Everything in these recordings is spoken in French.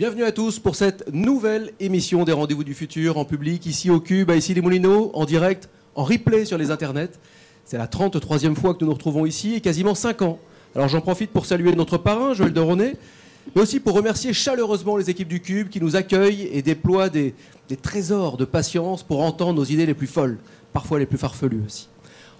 Bienvenue à tous pour cette nouvelle émission des Rendez-vous du Futur en public, ici au Cube, à ici les Moulineaux, en direct, en replay sur les internets. C'est la 33e fois que nous nous retrouvons ici et quasiment 5 ans. Alors j'en profite pour saluer notre parrain, Joël de René, mais aussi pour remercier chaleureusement les équipes du Cube qui nous accueillent et déploient des, des trésors de patience pour entendre nos idées les plus folles, parfois les plus farfelues aussi.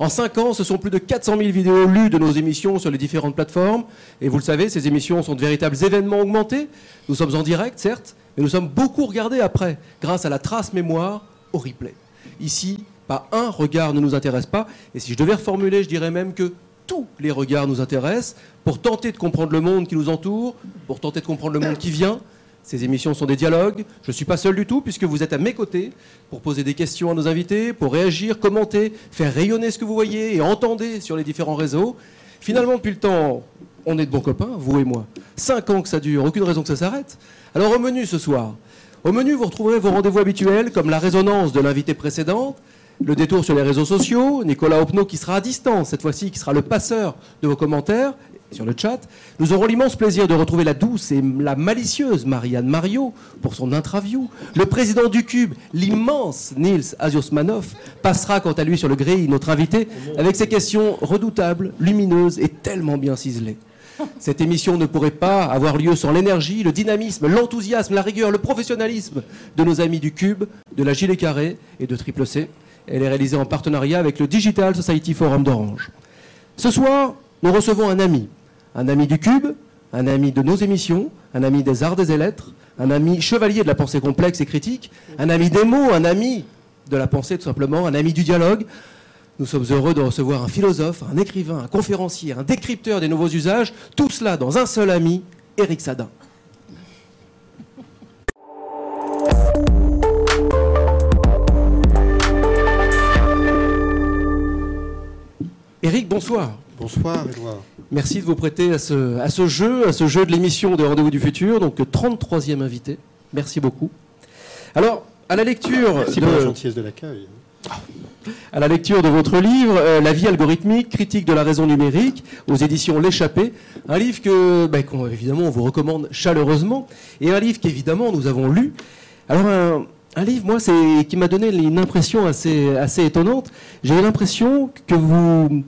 En 5 ans, ce sont plus de 400 000 vidéos lues de nos émissions sur les différentes plateformes. Et vous le savez, ces émissions sont de véritables événements augmentés. Nous sommes en direct, certes, mais nous sommes beaucoup regardés après, grâce à la trace mémoire au replay. Ici, pas un regard ne nous intéresse pas. Et si je devais reformuler, je dirais même que tous les regards nous intéressent pour tenter de comprendre le monde qui nous entoure, pour tenter de comprendre le monde qui vient, ces émissions sont des dialogues. Je ne suis pas seul du tout, puisque vous êtes à mes côtés pour poser des questions à nos invités, pour réagir, commenter, faire rayonner ce que vous voyez et entendez sur les différents réseaux. Finalement, depuis le temps, on est de bons copains, vous et moi. Cinq ans que ça dure, aucune raison que ça s'arrête. Alors au menu ce soir. Au menu, vous retrouverez vos rendez-vous habituels, comme la résonance de l'invité précédente, le détour sur les réseaux sociaux, Nicolas Opno qui sera à distance cette fois-ci, qui sera le passeur de vos commentaires, sur le chat. Nous aurons l'immense plaisir de retrouver la douce et la malicieuse Marianne Mario pour son interview. Le président du Cube, l'immense Nils Aziosmanov, passera quant à lui sur le grille, notre invité, avec ses questions redoutables, lumineuses et tellement bien ciselées. Cette émission ne pourrait pas avoir lieu sans l'énergie, le dynamisme, l'enthousiasme, la rigueur, le professionnalisme de nos amis du Cube, de la Gilet Carré et de Triple C. Elle est réalisée en partenariat avec le Digital Society Forum d'Orange. Ce soir, nous recevons un ami, un ami du Cube, un ami de nos émissions, un ami des arts des lettres, un ami chevalier de la pensée complexe et critique, un ami des mots, un ami de la pensée tout simplement, un ami du dialogue. Nous sommes heureux de recevoir un philosophe, un écrivain, un conférencier, un décrypteur des nouveaux usages, tout cela dans un seul ami, Éric Sadin. Éric, bonsoir. Bonsoir, Edouard. Merci de vous prêter à ce, à ce jeu, à ce jeu de l'émission de Rendez-vous du Futur, donc 33e invité. Merci beaucoup. Alors, à la lecture. Merci de... pour la gentillesse de l'accueil. À la lecture de votre livre, euh, La vie algorithmique, critique de la raison numérique, aux éditions L'échappée, un livre que, ben, qu'on, évidemment, on vous recommande chaleureusement, et un livre qu'évidemment nous avons lu. Alors, un, un livre, moi, c'est, qui m'a donné une impression assez, assez étonnante. J'ai l'impression que vous,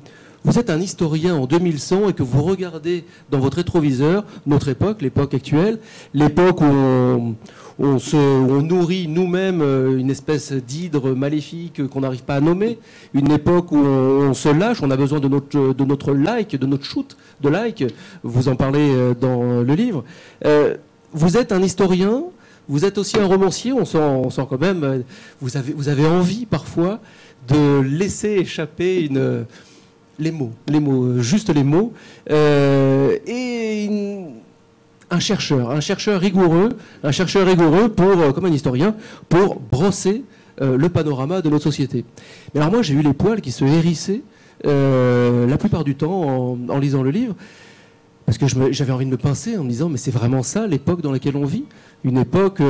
vous êtes un historien en 2100 et que vous regardez dans votre rétroviseur notre époque, l'époque actuelle, l'époque où on, se, on nourrit nous-mêmes euh, une espèce d'hydre maléfique qu'on n'arrive pas à nommer, une époque où on, se lâche, on a besoin de notre, de notre like, de notre shoot de like, vous en parlez euh, dans le livre. Euh, vous êtes un historien, vous êtes aussi un romancier, on sent, on sent quand même, vous avez, vous avez envie parfois de laisser échapper une les mots, les mots, juste les mots, euh, et un chercheur, un chercheur rigoureux, un chercheur rigoureux pour, euh, comme un historien, pour brosser euh, le panorama de notre société. Mais alors moi, j'ai eu les poils qui se hérissaient euh, la plupart du temps en lisant le livre, parce que j'avais envie de me pincer en me disant, mais c'est vraiment ça l'époque dans laquelle on vit? Une époque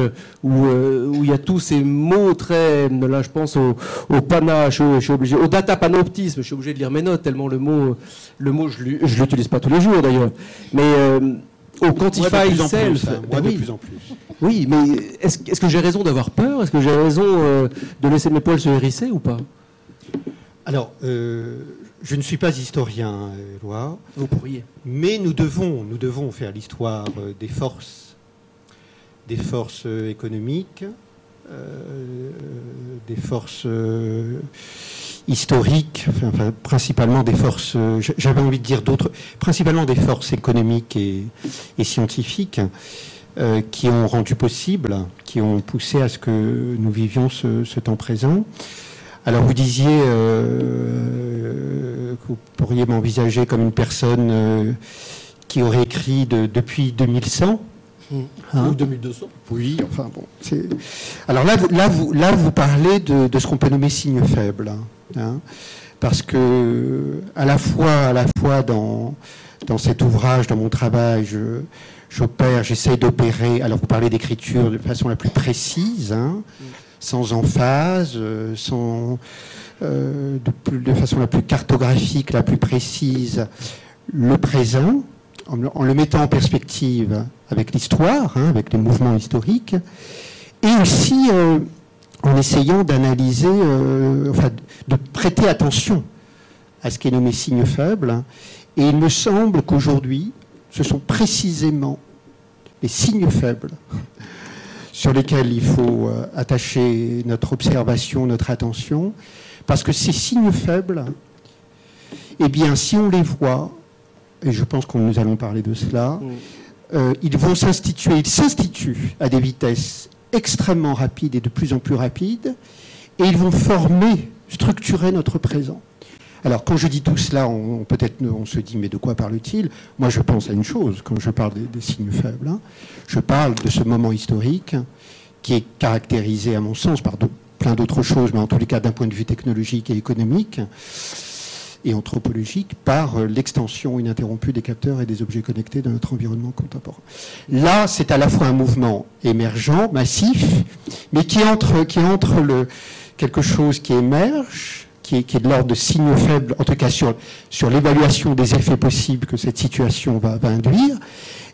où, euh, où il y a tous ces mots très, là je pense au, au panache, je suis obligé, au data panoptisme, je suis obligé de lire mes notes tellement le mot, le mot je ne l'utilise pas tous les jours d'ailleurs, mais euh, au quantify moi self, plus, hein, ben de oui. plus en plus. Oui, mais est-ce est que j'ai raison d'avoir peur? Est-ce que j'ai raison euh, de laisser mes poils se hérisser ou pas? Alors, euh, je ne suis pas historien, Éloi, Vous pourriez. mais nous devons, nous devons faire l'histoire euh, des forces, des forces euh, économiques, euh, des forces euh, historiques, enfin, principalement des forces, euh, j'avais envie de dire d'autres, principalement des forces économiques et, et scientifiques euh, qui ont rendu possible, qui ont poussé à ce que nous vivions ce, ce temps présent. Alors vous disiez euh, que vous pourriez m'envisager comme une personne euh, qui aurait écrit de- depuis 2100. Hein Ou 2200 Oui, enfin bon. Alors là, vous, là, vous, là, vous parlez de, de ce qu'on peut nommer signe faible. hein. parce que à la fois, à la fois dans, dans cet ouvrage, dans mon travail, je, j'opère, j'essaye d'opérer. Alors vous parlez d'écriture de façon la plus précise, hein, sans emphase, euh, euh, de, façon la plus cartographique, la plus précise, le présent en, le mettant en perspective avec l'histoire, hein, avec les mouvements historiques, et aussi euh, en essayant d'analyser, enfin, de prêter attention à ce qui est nommé signe faible. Et il me semble qu'aujourd'hui, ce sont précisément les signes faibles sur lesquels il faut euh, attacher notre observation, notre attention, parce que ces signes faibles, eh bien, si on les voit, et je pense que nous allons parler de cela, euh, ils vont s'instituer, ils s'instituent à des vitesses extrêmement rapides et de plus en plus rapides, et ils vont former, structurer notre présent. Alors, quand je dis tout cela, on, peut-être on se dit, mais de quoi parle-t-il? Moi, je pense à une chose quand je parle des, signes faibles. Hein. Je parle de ce moment historique qui est caractérisé, à mon sens, par plein d'autres choses, mais en tous les cas d'un point de vue technologique et économique et anthropologique, par euh, l'extension ininterrompue des capteurs et des objets connectés dans notre environnement contemporain. Là, c'est à la fois un mouvement émergent, massif, mais qui entre, qui entre le, quelque chose qui émerge, qui est, de l'ordre de signaux faibles, en tout cas sur, sur l'évaluation des effets possibles que cette situation va, va induire,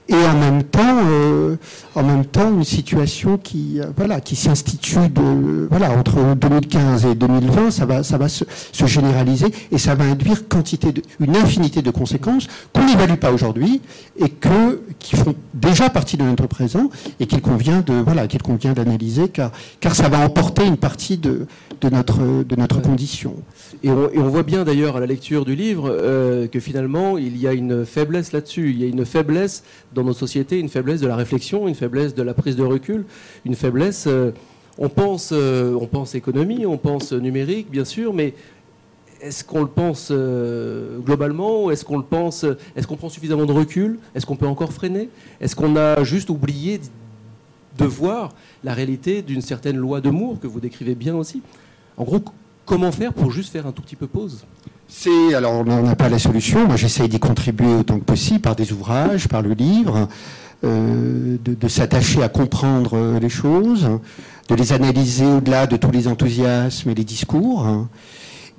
et en même temps, euh, en même temps, une situation qui, euh, voilà, qui s'institue de, voilà, entre 2015 et 2020, ça va, ça va se, généraliser et ça va induire quantité de, une infinité de conséquences qu'on n'évalue pas aujourd'hui et que, qui font déjà partie de notre présent et qu'il convient de, voilà, qu'il convient d'analyser car, car ça va emporter une partie de, de notre, de notre condition. Et on, voit bien d'ailleurs à la lecture du livre euh, que finalement il y a une faiblesse là-dessus. Il y a une faiblesse dans nos sociétés, une faiblesse de la réflexion, une faiblesse de la prise de recul, une faiblesse. Euh, on pense, euh, on pense économie, on pense numérique, bien sûr, mais est-ce qu'on le pense globalement Est-ce qu'on le pense Est-ce qu'on prend suffisamment de recul? Est-ce qu'on peut encore freiner? Est-ce qu'on a juste oublié de voir la réalité d'une certaine loi de Moore que vous décrivez bien aussi? En gros, Comment faire pour juste faire un tout petit peu pause? C'est alors on n'a pas la solution. Moi, j'essaye d'y contribuer autant que possible par des ouvrages, par le livre, euh, de, s'attacher à comprendre euh, les choses, de les analyser au-delà de tous les enthousiasmes et les discours,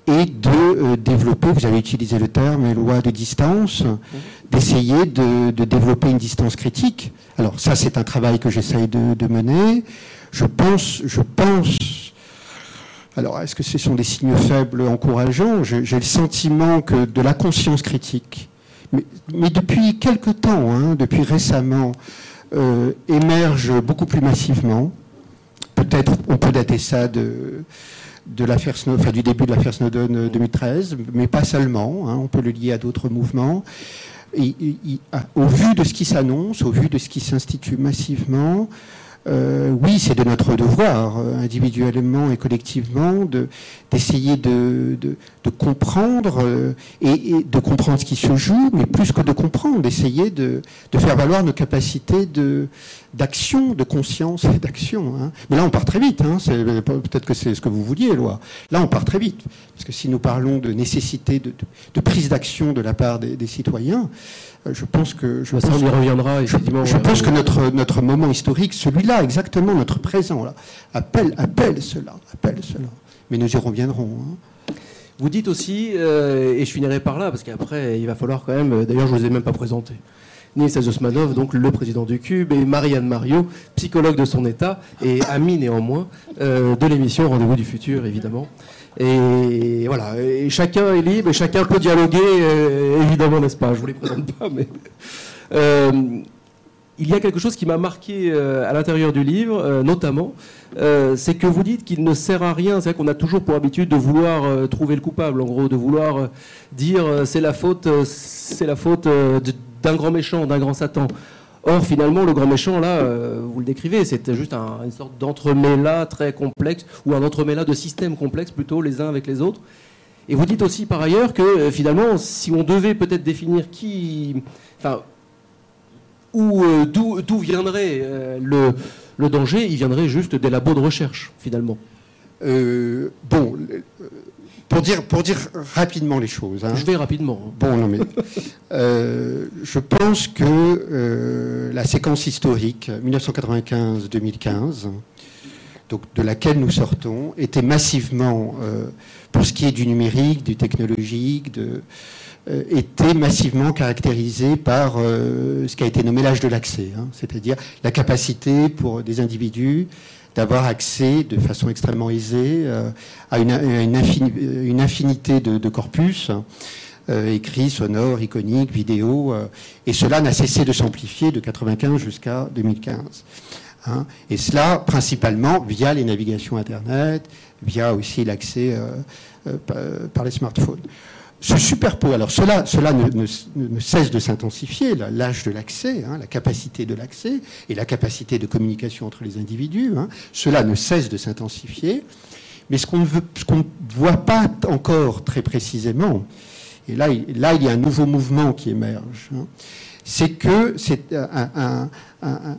et de euh, développer. Vous avez utilisé le terme loi de distance, d'essayer de, développer une distance critique. Alors ça, c'est un travail que j'essaye de, de mener. Je pense, je pense alors, est-ce que ce sont des signes faibles encourageants? J'ai le sentiment que de la conscience critique, mais, depuis quelque temps, hein, depuis récemment, euh, émerge beaucoup plus massivement. Peut-être, on peut dater ça de, de l'affaire enfin, du début de l'affaire Snowden 2013, euh, mais pas seulement. Hein, on peut le lier à d'autres mouvements. au vu de ce qui s'annonce, au vu de ce qui s'institue massivement, euh, oui, c'est de notre devoir, euh, individuellement et collectivement, d'essayer de, comprendre euh, et, de comprendre ce qui se joue, mais plus que de comprendre, d'essayer de, faire valoir nos capacités d'action, de, conscience et d'action. Hein. Mais là, on part très vite. Hein, peut-être que c'est ce que vous vouliez, loi. Là, on part très vite, parce que si nous parlons de nécessité de, prise d'action de la part des citoyens, je pense que je bah, pense, reviendra Je, pense que notre notre moment historique, celui-là exactement, notre présent là, appelle appelle cela, appelle cela. Mais nous y reviendrons. Hein. Vous dites aussi, euh, et je finirai par là, parce qu'après il va falloir quand même. D'ailleurs, je vous ai même pas présenté. Nils Osmanov, donc le président du Cube, et Marianne Mario, psychologue de son État et amie néanmoins euh, de l'émission Rendez-vous du futur, évidemment. Et voilà, chacun est libre et chacun peut dialoguer, euh, évidemment, n'est-ce pas? Je vous les présente pas, mais. Euh, il y a quelque chose qui m'a marqué euh, à l'intérieur du livre, notamment, c'est que vous dites qu'il ne sert à rien. C'est vrai qu'on a toujours pour habitude de vouloir trouver le coupable, en gros, de vouloir dire c'est la faute, c'est la faute d'un grand méchant, d'un grand Satan. Or, finalement, le grand méchant, là, euh, vous le décrivez, c'était juste une sorte d'entremêlat très complexe, ou un entremêlat de systèmes complexes plutôt, les uns avec les autres. Et vous dites aussi par ailleurs que euh, finalement, si on devait peut-être définir qui. Enfin, ou euh, d'où viendrait le, le, danger, il viendrait juste des labos de recherche, finalement. bon, pour dire, pour dire rapidement les choses. Hein. Je vais rapidement. Bon, non, mais euh, je pense que euh, la séquence historique 1995-2015, donc de laquelle nous sortons, était massivement, euh, pour ce qui est du numérique, du technologique, de, était massivement caractérisé par ce qui a été nommé l'âge de l'accès, hein, c'est-à-dire la capacité pour des individus d'avoir accès de façon extrêmement aisée à, une, infinité de, corpus. écrits, sonores, iconiques, vidéo, et cela n'a cessé de s'amplifier de 1995 jusqu'à 2015. Hein. et cela principalement via les navigations Internet, via aussi l'accès euh, euh, par les smartphones. Ce superpose, alors cela, ne, cesse de s'intensifier, l'âge de l'accès, hein, la capacité de l'accès et la capacité de communication entre les individus, hein. cela ne cesse de s'intensifier. Mais ce qu'on ne voit pas encore très précisément, et là, il y a un nouveau mouvement qui émerge, c'est que c'est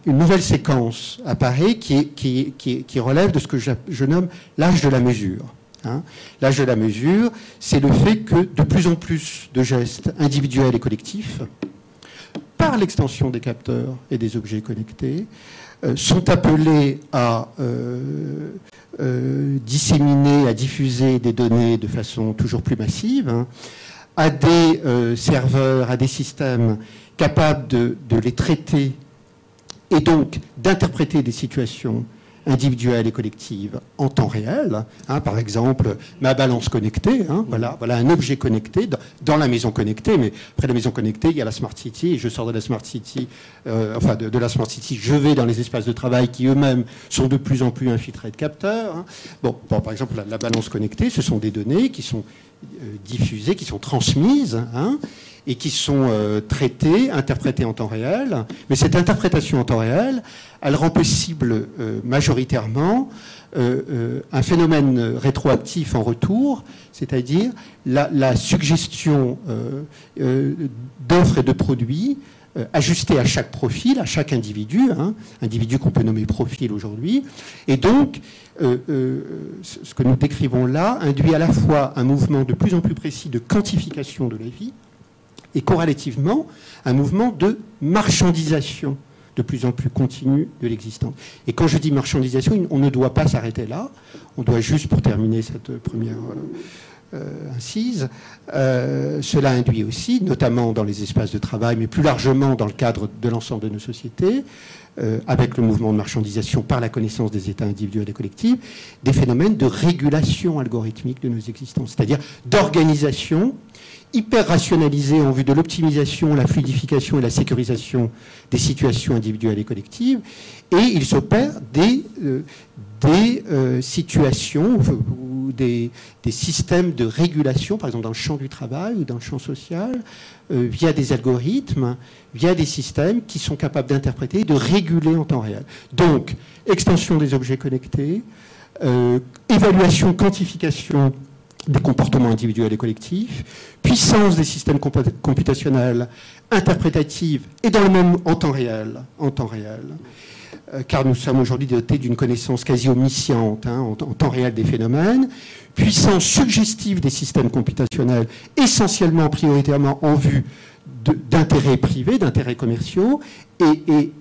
une nouvelle séquence apparaît qui, relève de ce que je, nomme l'âge de la mesure. Hein. L'âge de la mesure, c'est le fait que de plus en plus de gestes individuels et collectifs, par l'extension des capteurs et des objets connectés, euh, sont appelés à euh, euh, disséminer, à diffuser des données de façon toujours plus massive, hein, à des serveurs, à des systèmes capable de, les traiter et donc d'interpréter des situations individuelles et collectives en temps réel. Hein, par exemple, ma balance connectée, hein, voilà, voilà un objet connecté dans, la maison connectée, mais après la maison connectée, il y a la Smart City, je sors de la Smart City, euh, enfin de, la Smart City, je vais dans les espaces de travail qui eux-mêmes sont de plus en plus infiltrés de capteurs. Hein. Bon, par exemple, la, balance connectée, ce sont des données qui sont euh, diffusées, qui sont transmises, et qui sont euh, traités, interprétés en temps réel. Mais cette interprétation en temps réel, elle rend possible euh, majoritairement euh, un phénomène rétroactif en retour, c'est-à-dire la, suggestion d'offres et de produits ajustés à chaque profil, à chaque individu, hein, individu qu'on peut nommer profil aujourd'hui. Et donc, ce que nous décrivons là induit à la fois un mouvement de plus en plus précis de quantification de la vie, et corrélativement un mouvement de marchandisation de plus en plus continu de l'existence. Et quand je dis marchandisation, on ne doit pas s'arrêter là. On doit juste, pour terminer cette première euh, incise, euh, cela induit aussi, notamment dans les espaces de travail, mais plus largement dans le cadre de l'ensemble de nos sociétés, avec le mouvement de marchandisation par la connaissance des états individuels et collectifs, des phénomènes de régulation algorithmique de nos existences, c'est-à-dire d'organisation hyper rationalisé en vue de l'optimisation, la fluidification et la sécurisation des situations individuelles et collectives. Et il s'opère des, euh, des euh, situations des, systèmes de régulation, par exemple dans le champ du travail ou dans le champ social, euh, via des algorithmes, via des systèmes qui sont capables d'interpréter et de réguler en temps réel. Donc, extension des objets connectés, évaluation, quantification des comportements individuels et collectifs, puissance des systèmes computationnels interprétatifs et dans le même temps réel, en temps réel, euh, car nous sommes aujourd'hui dotés d'une connaissance quasi omnisciente hein, en, temps réel des phénomènes, puissance suggestive des systèmes computationnels, essentiellement prioritairement en vue d'intérêts privés, d'intérêts commerciaux, et,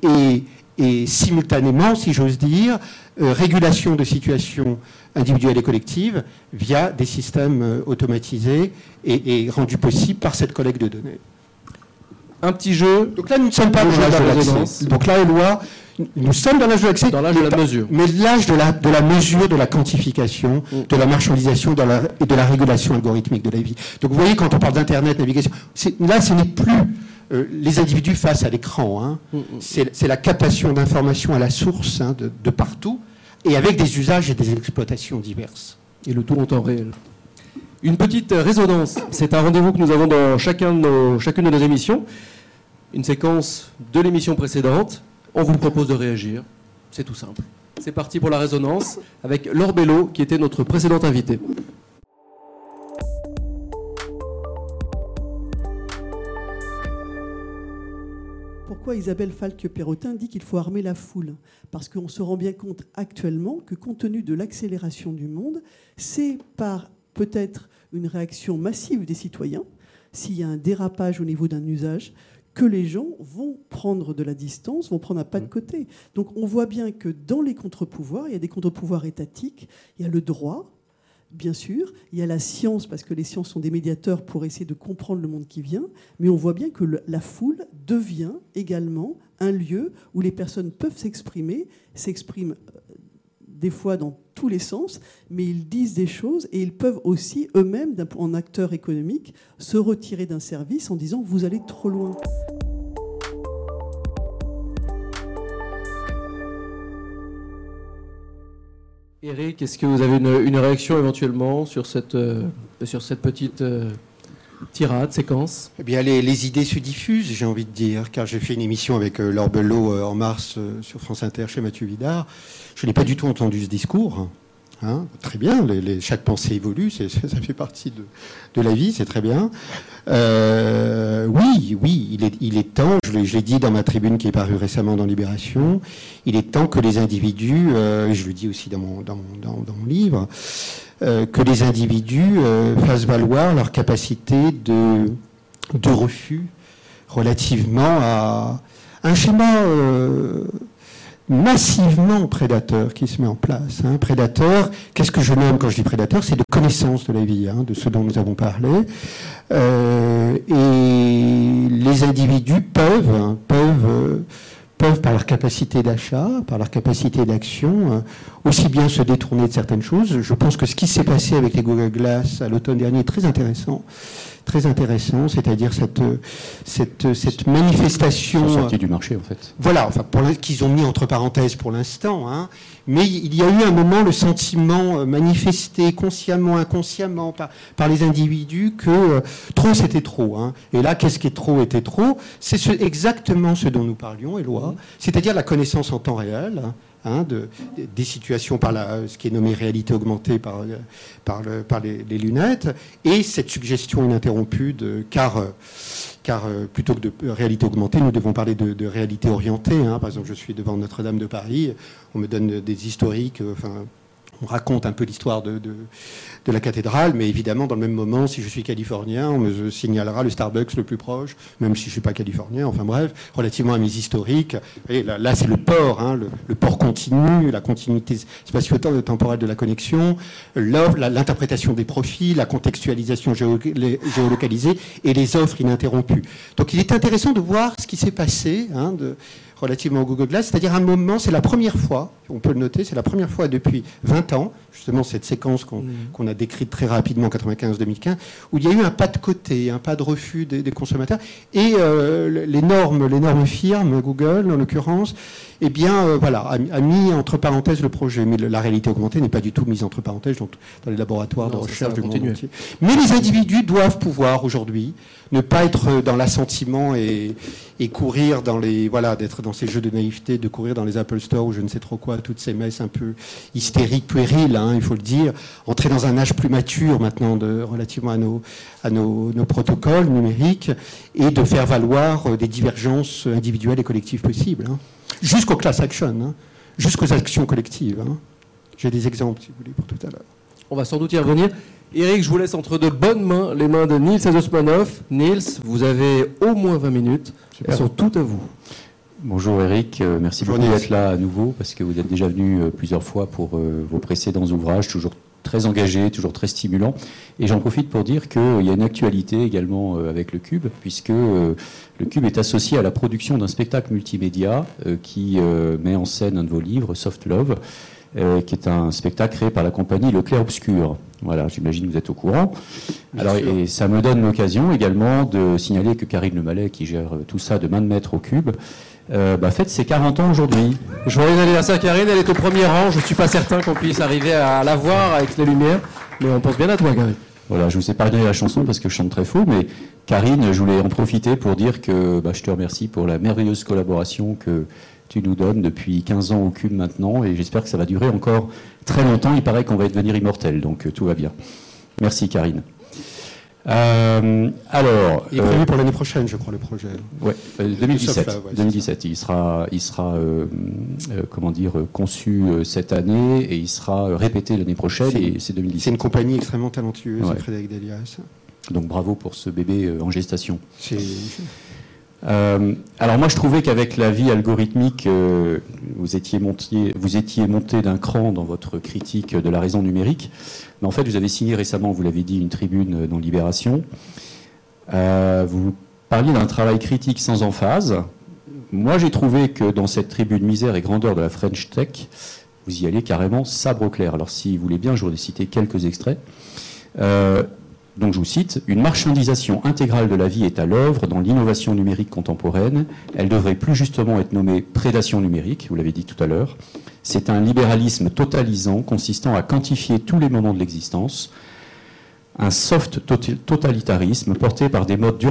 et, simultanément, si j'ose dire, euh, régulation de situations individuelles et collectives via des systèmes euh, automatisés et, rendus possibles par cette collecte de données. Un petit jeu. Donc là, nous ne sommes pas dans l'accès. Donc là, nous sommes dans l'âge de l'accès. Dans l'âge de la mesure. Mais l'âge de la, de la mesure, de la quantification, mm. de la marchandisation et de la régulation algorithmique de la vie. Donc vous voyez, quand on parle d'Internet, navigation, là, ce n'est plus euh, les individus face à l'écran. Hein. Mm, mm. C'est la captation d'informations à la source hein, de, de, partout et avec des usages et des exploitations diverses. Et le tout en temps réel. Une petite résonance, c'est un rendez-vous que nous avons dans chacun de nos, chacune de nos émissions. Une séquence de l'émission précédente. On vous propose de réagir. C'est tout simple. C'est parti pour la résonance avec Laure Bello, qui était notre précédente invitée. pourquoi Isabelle Falque-Perrotin dit qu'il faut armer la foule? Parce qu'on se rend bien compte actuellement que compte tenu de l'accélération du monde, c'est par peut-être une réaction massive des citoyens, s'il y a un dérapage au niveau d'un usage, que les gens vont prendre de la distance, vont prendre un pas de mmh. côté. Donc on voit bien que dans les contre-pouvoirs, il y a des contre-pouvoirs étatiques, il y a le droit, bien sûr. Il y a la science, parce que les sciences sont des médiateurs pour essayer de comprendre le monde qui vient. Mais on voit bien que la foule devient également un lieu où les personnes peuvent s'exprimer, s'expriment euh, des fois dans tous les sens, mais ils disent des choses et ils peuvent aussi eux-mêmes, en acteurs économiques, se retirer d'un service en disant vous allez trop loin. Eric, est-ce que vous avez une, réaction éventuellement sur cette, euh, sur cette petite euh, tirade, séquence Eh bien, les, idées se diffusent, j'ai envie de dire, car j'ai fait une émission avec euh, Laure Belot en mars sur France Inter chez Mathieu Vidard. Je n'ai pas du tout entendu ce discours. Hein. très bien, chaque pensée évolue, ça fait partie de, la vie, c'est très bien. Euh, oui, oui, il est, temps, je l'ai dit dans ma tribune qui est parue récemment dans Libération, il est temps que les individus, euh, je le dis aussi dans mon, livre, euh, que les individus fassent valoir leur capacité de refus relativement à un schéma massivement prédateur qui se met en place. Hein. Prédateur, qu'est-ce que je nomme quand je dis prédateur? C'est de connaissance de la vie, hein, de ce dont nous avons parlé. Euh, et les individus peuvent, hein, peuvent, euh, peuvent par leur capacité d'achat, par leur capacité d'action, euh, aussi bien se détourner de certaines choses. Je pense que ce qui s'est passé avec les Google Glass à l'automne dernier est très intéressant très intéressant, c'est-à-dire cette, cette, cette manifestation. sortie du marché, en fait. Voilà, enfin, qu'ils ont mis entre parenthèses pour l'instant, hein, mais il y a eu un moment le sentiment euh, manifesté consciemment, inconsciemment par, par les individus que euh, trop c'était trop. Hein. Et là, qu'est-ce qui est trop était trop? C'est ce, exactement ce dont nous parlions, Éloi, c'est-à-dire la connaissance en temps réel. Hein. Hein, de, des situations par la, ce qui est nommé réalité augmentée par, par, le, par les, lunettes, et cette suggestion ininterrompue car, car euh, plutôt que de réalité augmentée, nous devons parler de, réalité orientée. Hein. Par exemple, je suis devant Notre-Dame de Paris, on me donne des historiques, euh, on raconte un peu l'histoire de, de la cathédrale, mais évidemment, dans le même moment, si je suis californien, on me signalera le Starbucks le plus proche, même si je ne suis pas californien, enfin bref, relativement à mes historiques. Et là, c'est le port, hein, le, port continu, la continuité spatio-temporelle de la connexion, l'interprétation des profils, la contextualisation géolocalisée et les offres ininterrompues. Donc il est intéressant de voir ce qui s'est passé, hein, de, relativement au Google Glass, c'est-à-dire un moment, c'est la première fois, on peut le noter, c'est la première fois depuis 20 ans, justement cette séquence qu'on mm. a décrite très rapidement en 95-2015, où il y a eu un pas de côté, un pas de refus des, consommateurs, et euh, les normes, normes firmes, Google en l'occurrence, eh bien, euh, voilà, a, mis entre parenthèses le projet. Mais la réalité augmentée n'est pas du tout mise entre parenthèses dans, les laboratoires de recherche du monde entier. Mais les individus doivent pouvoir aujourd'hui ne pas être dans l'assentiment et, courir dans les voilà d'être dans ces jeux de naïveté, de courir dans les Apple Store ou je ne sais trop quoi, toutes ces messes un peu hystériques, puériles, hein, il faut le dire, entrer dans un âge plus mature maintenant de, relativement à nos à nos, protocoles numériques et de faire valoir euh, des divergences individuelles et collectives possibles. Hein jusqu'aux class action, hein, jusqu'aux actions collectives. J'ai des exemples, si vous voulez, pour tout à l'heure. On va sans doute y revenir. Eric, je vous laisse entre de bonnes mains les mains de Niels Azosmanov. Niels, vous avez au moins 20 minutes. Elles sont toutes à vous. Bonjour Eric, euh, merci beaucoup d'être là à nouveau parce que vous êtes déjà venu euh, plusieurs fois pour euh, vos précédents ouvrages, toujours très engagé, toujours très stimulant. Et j'en profite pour dire qu'il y a une actualité également avec le Cube, puisque le Cube est associé à la production d'un spectacle multimédia qui met en scène un de vos livres, Soft Love, qui est un spectacle créé par la compagnie Le Clair Obscur. Voilà, j'imagine que vous êtes au courant. Alors, et ça me donne l'occasion également de signaler que Karine Le Mallet, qui gère tout ça de main de maître au Cube, euh, bah, fête ses 40 ans aujourd'hui. Joyeux anniversaire Karine, elle est au premier rang. Je ne suis pas certain qu'on puisse arriver à la voir avec les lumières, mais on pense bien à toi Karine. Voilà, je vous ai pas donné la chanson parce que je chante très faux, mais Karine, je voulais en profiter pour dire que bah, je te remercie pour la merveilleuse collaboration que tu nous donnes depuis 15 ans au Cube maintenant, et j'espère que ça va durer encore très longtemps. Il paraît qu'on va devenir immortel, donc euh, tout va bien. Merci Karine. Euh, alors, il est prévu euh, pour l'année prochaine, je crois, le projet. Ouais, 2017. Euh, 2017. Il sera, il sera, comment dire, conçu cette année et il sera répété l'année prochaine. Et c'est 2017. C'est une compagnie extrêmement talentueuse, Frédéric Delias. Donc bravo pour ce bébé en gestation. Euh, alors moi je trouvais qu'avec la vie algorithmique, euh, vous étiez monté, vous étiez monté d'un cran dans votre critique de la raison numérique. Mais en fait, vous avez signé récemment, vous l'avez dit, une tribune dans Libération. Euh, vous parliez d'un travail critique sans emphase. Moi j'ai trouvé que dans cette tribune misère et grandeur de la French Tech, vous y allez carrément sabre au clair. Alors si vous voulez bien, je voudrais citer quelques extraits. Donc je vous cite, Une marchandisation intégrale de la vie est à l'œuvre dans l'innovation numérique contemporaine. Elle devrait plus justement être nommée prédation numérique, vous l'avez dit tout à l'heure. C'est un libéralisme totalisant consistant à quantifier tous les moments de l'existence. Un soft totalitarisme porté par des modes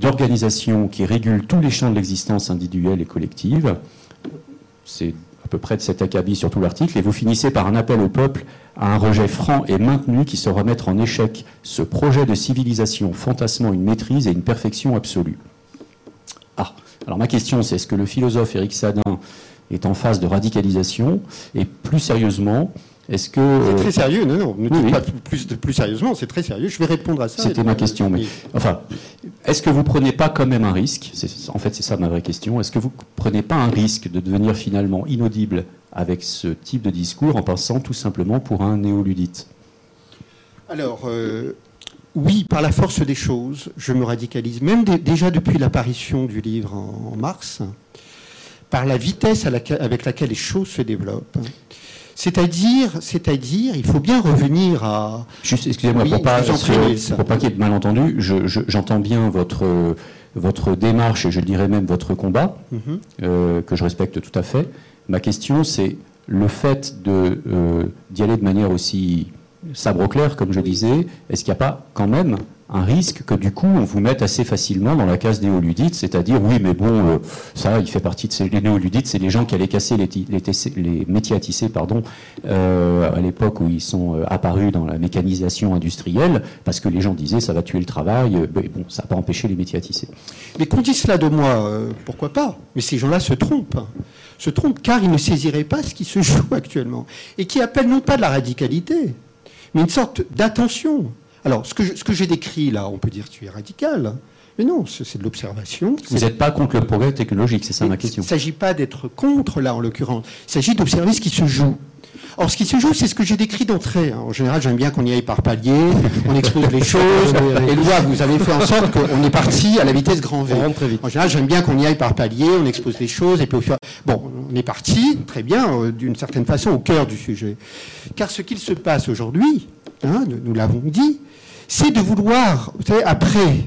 d'organisation qui régulent tous les champs de l'existence individuelle et collective. Peu près de cet acabit sur tout l'article, et vous finissez par un appel au peuple à un rejet franc et maintenu qui saura mettre en échec ce projet de civilisation fantasmant une maîtrise et une perfection absolue. Ah, alors ma question c'est est-ce que le philosophe Éric Sadin est en phase de radicalisation? Et plus sérieusement, est-ce que. C'est très sérieux, non, non, ne pas plus, plus sérieusement, c'est très sérieux. Je vais répondre à ça. C'était ma question, mais. Enfin, est-ce que vous prenez pas quand même un risque En fait, c'est ça ma vraie question. Est-ce que vous prenez pas un risque de devenir finalement inaudible avec ce type de discours en passant tout simplement pour un néoludite? Alors. Euh, oui, par la force des choses, je me radicalise, même déjà depuis l'apparition du livre en, mars, par la vitesse avec laquelle les choses se développent. C'est-à-dire, c'est-à-dire, il faut bien revenir à. Juste, excusez-moi, pour pas, pas qu'il y ait de malentendus, j'entends bien votre votre démarche et je dirais même votre combat, mhm. euh, que je respecte tout à fait. Ma question, c'est le fait de euh, d'y aller de manière aussi sabre clair, comme je disais. Est-ce qu'il n'y a pas quand même un risque que du coup on vous mette assez facilement dans la case néoludites, c'est-à-dire oui mais bon euh, ça il fait partie de ces néoludites, c'est les gens qui allaient casser les, les, métiers à tisser pardon euh, à l'époque où ils sont euh, apparus dans la mécanisation industrielle parce que les gens disaient ça va tuer le travail, mais bon ça n'a pas empêché les métiers à tisser. Mais qu'on dise cela de moi, pourquoi pas? Mais ces gens-là se trompent, se trompent car ils ne saisiraient pas ce qui se joue actuellement et qui appellent non pas de la radicalité, mais une sorte d'attention alors, ce que, j'ai décrit là, on peut dire que tu es radical. Mais non, c'est de l'observation. Vous n'êtes pas contre le progrès technologique, c'est ça ma question. Il ne s'agit pas d'être contre, là, en l'occurrence. Il s'agit d'observer ce qui se joue. Or, ce qui se joue, c'est ce que j'ai décrit d'entrée. En général, j'aime bien qu'on y aille par palier, on expose les choses. Et là, vous avez fait en sorte qu'on est parti à la vitesse grand V. En général, j'aime bien qu'on y aille par palier, on expose les choses, et puis au fur Bon, on est parti, très bien, euh, d'une certaine façon, au cœur du sujet. Car ce qu'il se passe aujourd'hui, hein, nous l'avons dit, c'est de vouloir, vous savez, après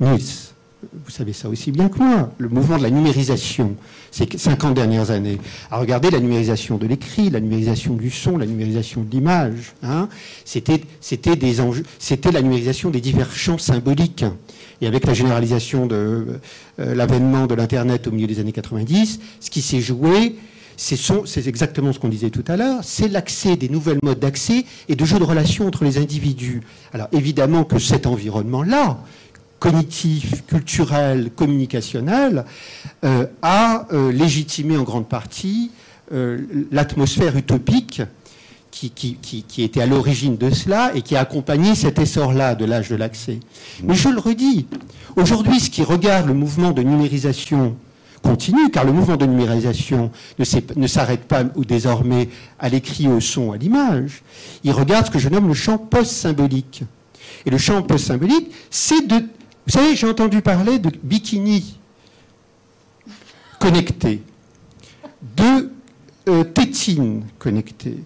vous savez ça aussi bien que moi, le mouvement de la numérisation, ces 50 dernières années, à regarder la numérisation de l'écrit, la numérisation du son, la numérisation de l'image, hein, c'était, des enjeux, c'était la numérisation des divers champs symboliques. Et avec la généralisation de euh, l'avènement de l'Internet au milieu des années 90, ce qui s'est joué, c'est exactement ce qu'on disait tout à l'heure, c'est l'accès des nouvelles modes d'accès et de jeux de relations entre les individus. Alors évidemment que cet environnement-là, cognitif, culturel, communicationnel, euh, a euh, légitimé en grande partie euh, l'atmosphère utopique qui, était à l'origine de cela et qui a accompagné cet essor-là de l'âge de l'accès. Mais je le redis, aujourd'hui, ce qui regarde le mouvement de numérisation continue, car le mouvement de numérisation ne s'arrête pas ou désormais à l'écrit, au son, à l'image. Il regarde ce que je nomme le champ post-symbolique. Et le champ post-symbolique, c'est de... Vous savez, j'ai entendu parler de bikini connecté, de euh, tétine connectée,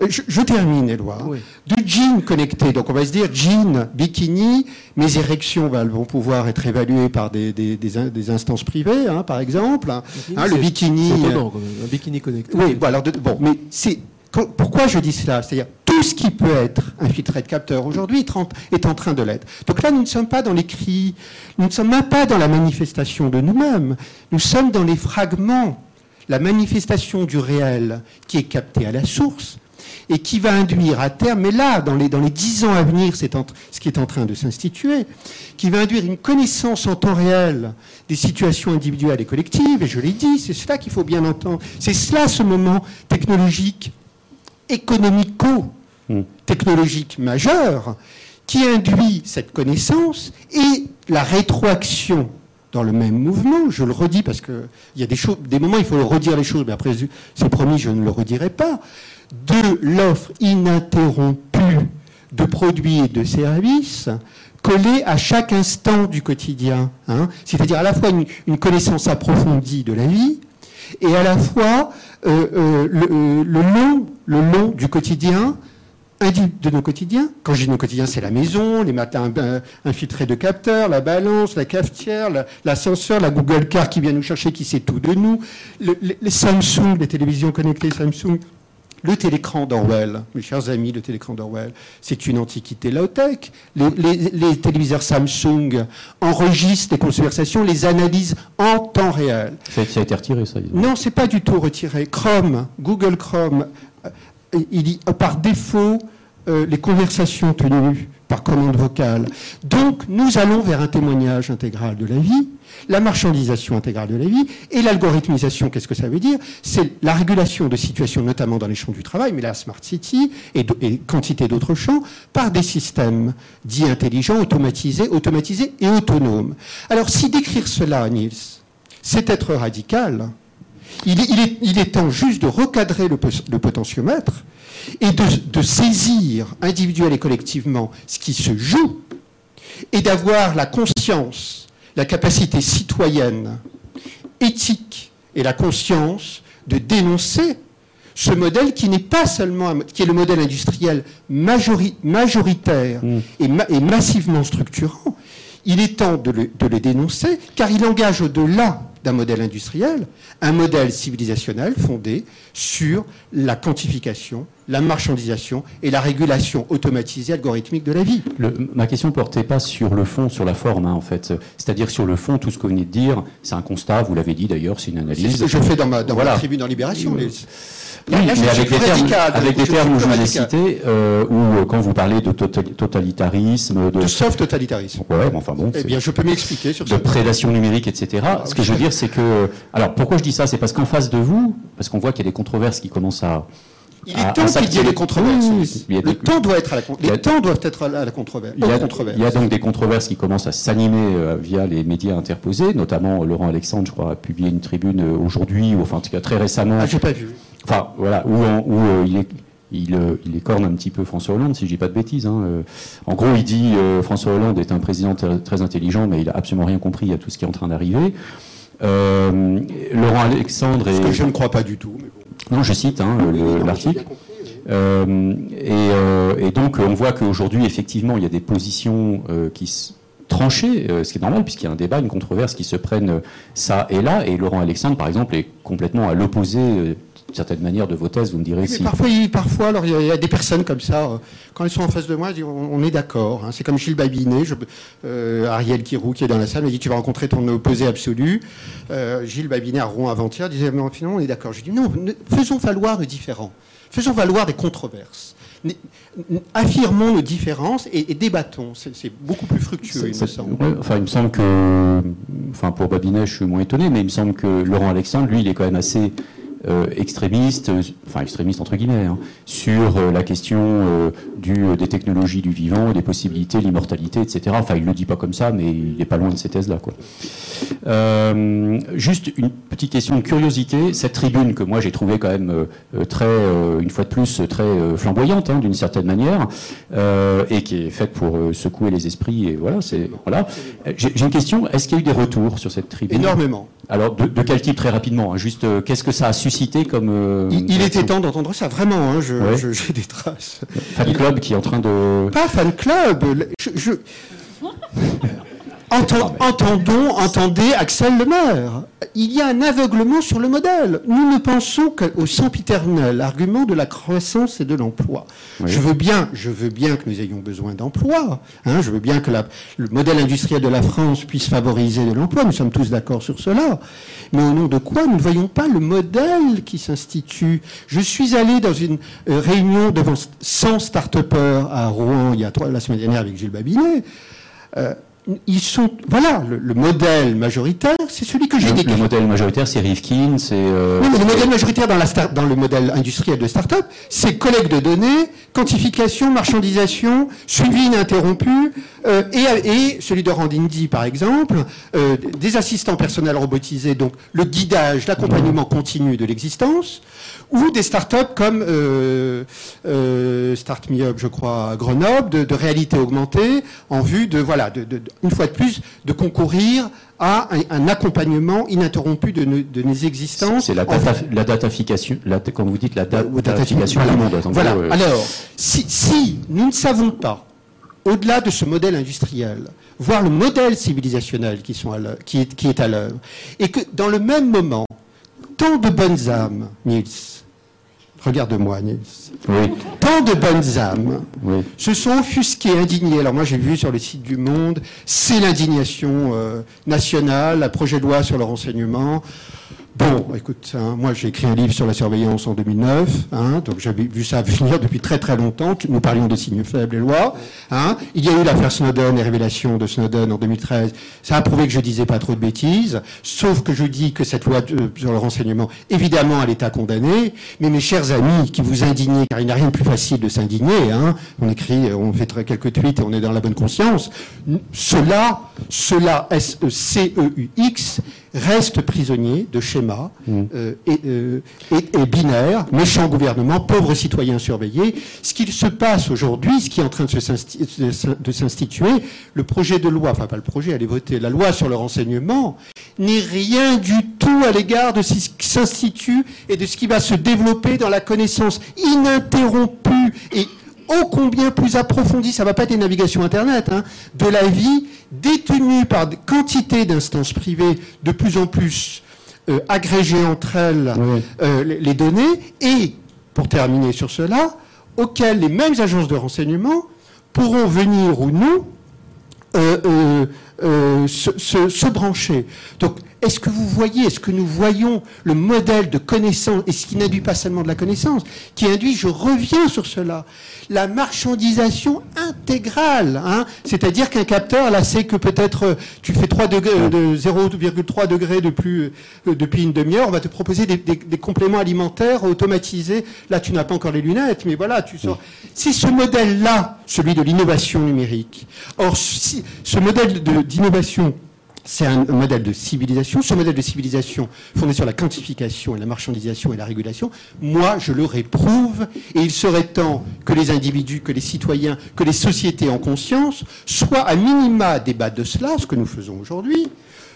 euh, je, termine, Éloi. Du jean connecté. Donc on va se dire jean, bikini, mes érections vont pouvoir être évaluées par des, instances privées, hein, par exemple. Hein, le bikini. C'est euh, un bikini connecté. Oui, bon, alors, bon, mais c'est. Pourquoi je dis cela? C'est-à-dire tout ce qui peut être infiltré de capteur aujourd'hui est en train de l'être. Donc là, nous ne sommes pas dans les cris, nous ne sommes même pas dans la manifestation de nous-mêmes, nous sommes dans les fragments, la manifestation du réel qui est capté à la source, et qui va induire à terme, mais là, dans les, dans les 10 ans à venir, c'est ce qui est en train de s'instituer, qui va induire une connaissance en temps réel des situations individuelles et collectives, et je l'ai dit, c'est cela qu'il faut bien entendre, c'est cela ce moment technologique, économico-technologique majeur, qui induit cette connaissance et la rétroaction dans le même mouvement, je le redis parce qu'il y a des, choses, des moments il faut redire les choses, mais après c'est promis, je ne le redirai pas, de l'offre ininterrompue de produits et de services collés à chaque instant du quotidien. Hein. C'est-à-dire à la fois une, connaissance approfondie de la vie et à la fois euh, euh, euh, le, long, du quotidien de nos quotidiens. Quand je dis nos quotidiens, c'est la maison, les matins infiltrés de capteurs, la balance, la cafetière, l'ascenseur, la, Google Car qui vient nous chercher, qui sait tout de nous, les Samsung, les télévisions connectées Samsung, le télécran d'Orwell, mes chers amis, le télécran d'Orwell, c'est une antiquité low-tech. Les, téléviseurs Samsung enregistrent les conversations, les analysent en temps réel. Ça, a été retiré, ça Non, c'est pas du tout retiré. Chrome, Google Chrome, euh, il, par défaut, euh, les conversations tenues par commande vocale. Donc, nous allons vers un témoignage intégral de la vie la marchandisation intégrale de la vie et l'algorithmisation. Qu'est-ce que ça veut dire? C'est la régulation de situations, notamment dans les champs du travail, mais la Smart City et, quantité d'autres champs, par des systèmes dits intelligents, automatisés, automatisés et autonomes. Alors, si décrire cela, Niels, c'est être radical, il est, temps juste de recadrer le, potentiomètre et de, saisir individuellement et collectivement ce qui se joue et d'avoir la conscience la capacité citoyenne, éthique et la conscience de dénoncer ce modèle qui n'est pas seulement, qui est le modèle industriel majoritaire mm. et, massivement structurant. Il est temps de le dénoncer car il engage au-delà d'un modèle industriel, un modèle civilisationnel fondé sur la quantification, la marchandisation et la régulation automatisée algorithmique de la vie. ma question ne portait pas sur le fond, sur la forme, hein, en fait. C'est-à-dire sur le fond, tout ce que vous venez de dire, c'est un constat, vous l'avez dit d'ailleurs, c'est une analyse. C'est ce que je fais dans ma, dans tribune en Libération. Euh, oui, mais avec des termes, avec des termes que je vous ai cités, euh, ou euh, quand vous parlez de totalitarisme, de, soft totalitarisme. Ouais, enfin bon. Eh bien, je peux m'expliquer sur de prédation numérique, etc. Ah, Ce que je veux dire, c'est que, alors, pourquoi je dis ça, c'est parce qu'en face de vous, parce qu'on voit qu'il y a des controverses qui commencent à il est temps qu'il y ait des controverses. le temps doit être à la, les temps doivent être à la controverse. Il y, a, donc des controverses qui commencent à s'animer euh, via les médias interposés, notamment Laurent Alexandre, je crois, a publié une tribune aujourd'hui, ou enfin en tout cas très récemment. Ah, j'ai pas vu. Enfin, voilà, où, euh, il est il, euh, il, écorne un petit peu François Hollande, si je dis pas de bêtises. Hein. En gros, il dit François Hollande est un président très intelligent, mais il a absolument rien compris à tout ce qui est en train d'arriver. Laurent Alexandre. Ce que je ne crois pas du tout. Non, je cite hein, l'article. Euh, euh, et, donc, on voit qu'aujourd'hui, effectivement, il y a des positions euh, qui tranchées, ce qui est normal, puisqu'il y a un débat, une controverse qui se prennent ça et là. Et Laurent Alexandre, par exemple, est complètement à l'opposé d'une certaine manière de vos thèses, vous me direz si. Parfois, parfois alors, il y, a des personnes comme ça, quand elles sont en face de moi, on, est d'accord. Hein. C'est comme Gilles Babinet, Ariel Kirou qui est dans la salle, me dit Tu vas rencontrer ton opposé absolu. Gilles Babinet à Rouen avant-hier disait Finalement, on est d'accord. Je dis Non, faisons falloir le différent. Faisons valoir des controverses. Affirmons nos différences et, débattons. C'est beaucoup plus fructueux, il me semble. enfin, il me semble que, enfin, pour Babinet, je suis moins étonné, mais il me semble que Laurent Alexandre, lui, il est quand même assez euh, extrémiste, euh, enfin extrémiste entre guillemets, hein, sur euh, la question du, des technologies du vivant, des possibilités, l'immortalité, etc. Enfin, il ne le dit pas comme ça, mais il n'est pas loin de ces thèses-là. Juste une petite question de curiosité. Cette tribune que moi j'ai trouvée quand même très, une fois de plus, très flamboyante hein, d'une certaine manière, et qui est faite pour secouer les esprits. Et voilà, c'est voilà. J'ai une question. Est-ce qu'il y a eu des retours sur cette tribune? Énormément. Alors, de, de, quel type très rapidement hein, Juste, qu'est-ce que ça a suscité comme. Euh, il, était temps d'entendre ça, vraiment. Hein, j'ai des traces. Fan club qui est en train de. Pas fan club. je... entendons, entendez Axel Lemaire. Il y a un aveuglement sur le modèle. Nous ne pensons qu'au sempiternel argument de la croissance et de l'emploi. Je veux bien, je veux bien que nous ayons besoin d'emploi. Hein, je veux bien que le modèle industriel de la France puisse favoriser de l'emploi. Nous sommes tous d'accord sur cela. Mais au nom de quoi nous ne voyons pas le modèle qui s'institue? Je suis allé dans une euh, réunion devant 100 start-upers à Rouen il y a trois, la semaine dernière avec Gilles Babinet. Euh, ils sont, voilà, le, modèle majoritaire, c'est celui que j'ai décrit. Le modèle majoritaire, c'est Rifkin, c'est. Euh, oui, mais le modèle majoritaire dans, la dans le modèle industriel de start-up, c'est collecte de données, quantification, marchandisation, suivi ininterrompu, euh, et, et, celui de Randindi, par exemple, euh, des assistants personnels robotisés, donc le guidage, l'accompagnement continu de l'existence, ou des start-up comme euh, Start Me Up, je crois, à Grenoble, de, de réalité augmentée, en vue de, voilà, de, de, une fois de plus, de concourir à un, accompagnement ininterrompu de, de nos existences. C'est la, data, la datafication, la, comme vous dites, la datafication du monde. Voilà. Alors, si, si nous ne savons pas, au-delà de ce modèle industriel, voir le modèle civilisationnel qui, sont qui, est, qui est à l'œuvre, et que dans le même moment, tant de bonnes âmes, Niels, Regarde-moi, Nils. Tant de bonnes âmes se sont offusquées, indignées. Alors moi, j'ai vu sur le site du Monde, c'est l'indignation euh, nationale, un projet de loi sur le renseignement. Bon, écoute, hein, moi j'ai écrit un livre sur la surveillance en 2009, hein, donc j'avais vu ça venir depuis très très longtemps. Nous parlions de signes faibles et lois. Hein. Il y a eu l'affaire Snowden et révélation de Snowden en 2013. Ça a prouvé que je disais pas trop de bêtises, sauf que je dis que cette loi sur le renseignement, évidemment, elle est à condamner. Mais mes chers amis qui vous indignez, car il n'y a rien de plus facile de s'indigner, hein, on écrit, on fait quelques tweets et on est dans la bonne conscience. Cela, cela, S-E-C-E-U-X, reste prisonnier de schémas mm. euh, euh, et, binaires, méchant gouvernement, pauvres citoyens surveillés. Ce qu'il se passe aujourd'hui, ce qui est en train de s'instituer, le projet de loi, enfin pas le projet, allez voter, la loi sur le renseignement, n'est rien du tout à l'égard de ce qui s'institue et de ce qui va se développer dans la connaissance ininterrompue et ô combien plus approfondie, ça ne va pas être des navigations Internet, hein, de la vie détenue par des quantités d'instances privées de plus en plus euh, agrégées entre elles euh, les, données, et, pour terminer sur cela, auxquelles les mêmes agences de renseignement pourront venir ou non euh, se, se, brancher. Donc, est-ce que vous voyez, est-ce que nous voyons le modèle de connaissance, et ce qui n'induit pas seulement de la connaissance, qui induit, je reviens sur cela, la marchandisation intégrale. Hein. C'est-à-dire qu'un capteur, là, c'est que peut-être euh, tu fais 3 degrés, de 0,3 degrés de plus euh, depuis une demi-heure, on va te proposer des, compléments alimentaires automatisés. Là, tu n'as pas encore les lunettes, mais voilà, tu sors. C'est ce modèle-là, celui de l'innovation numérique. Or, si, ce modèle d'innovation c'est un modèle de civilisation. Ce modèle de civilisation fondé sur la quantification et la marchandisation et la régulation, moi, je le réprouve. Et il serait temps que les individus, que les citoyens, que les sociétés en conscience soient à minima débattent de cela, ce que nous faisons aujourd'hui,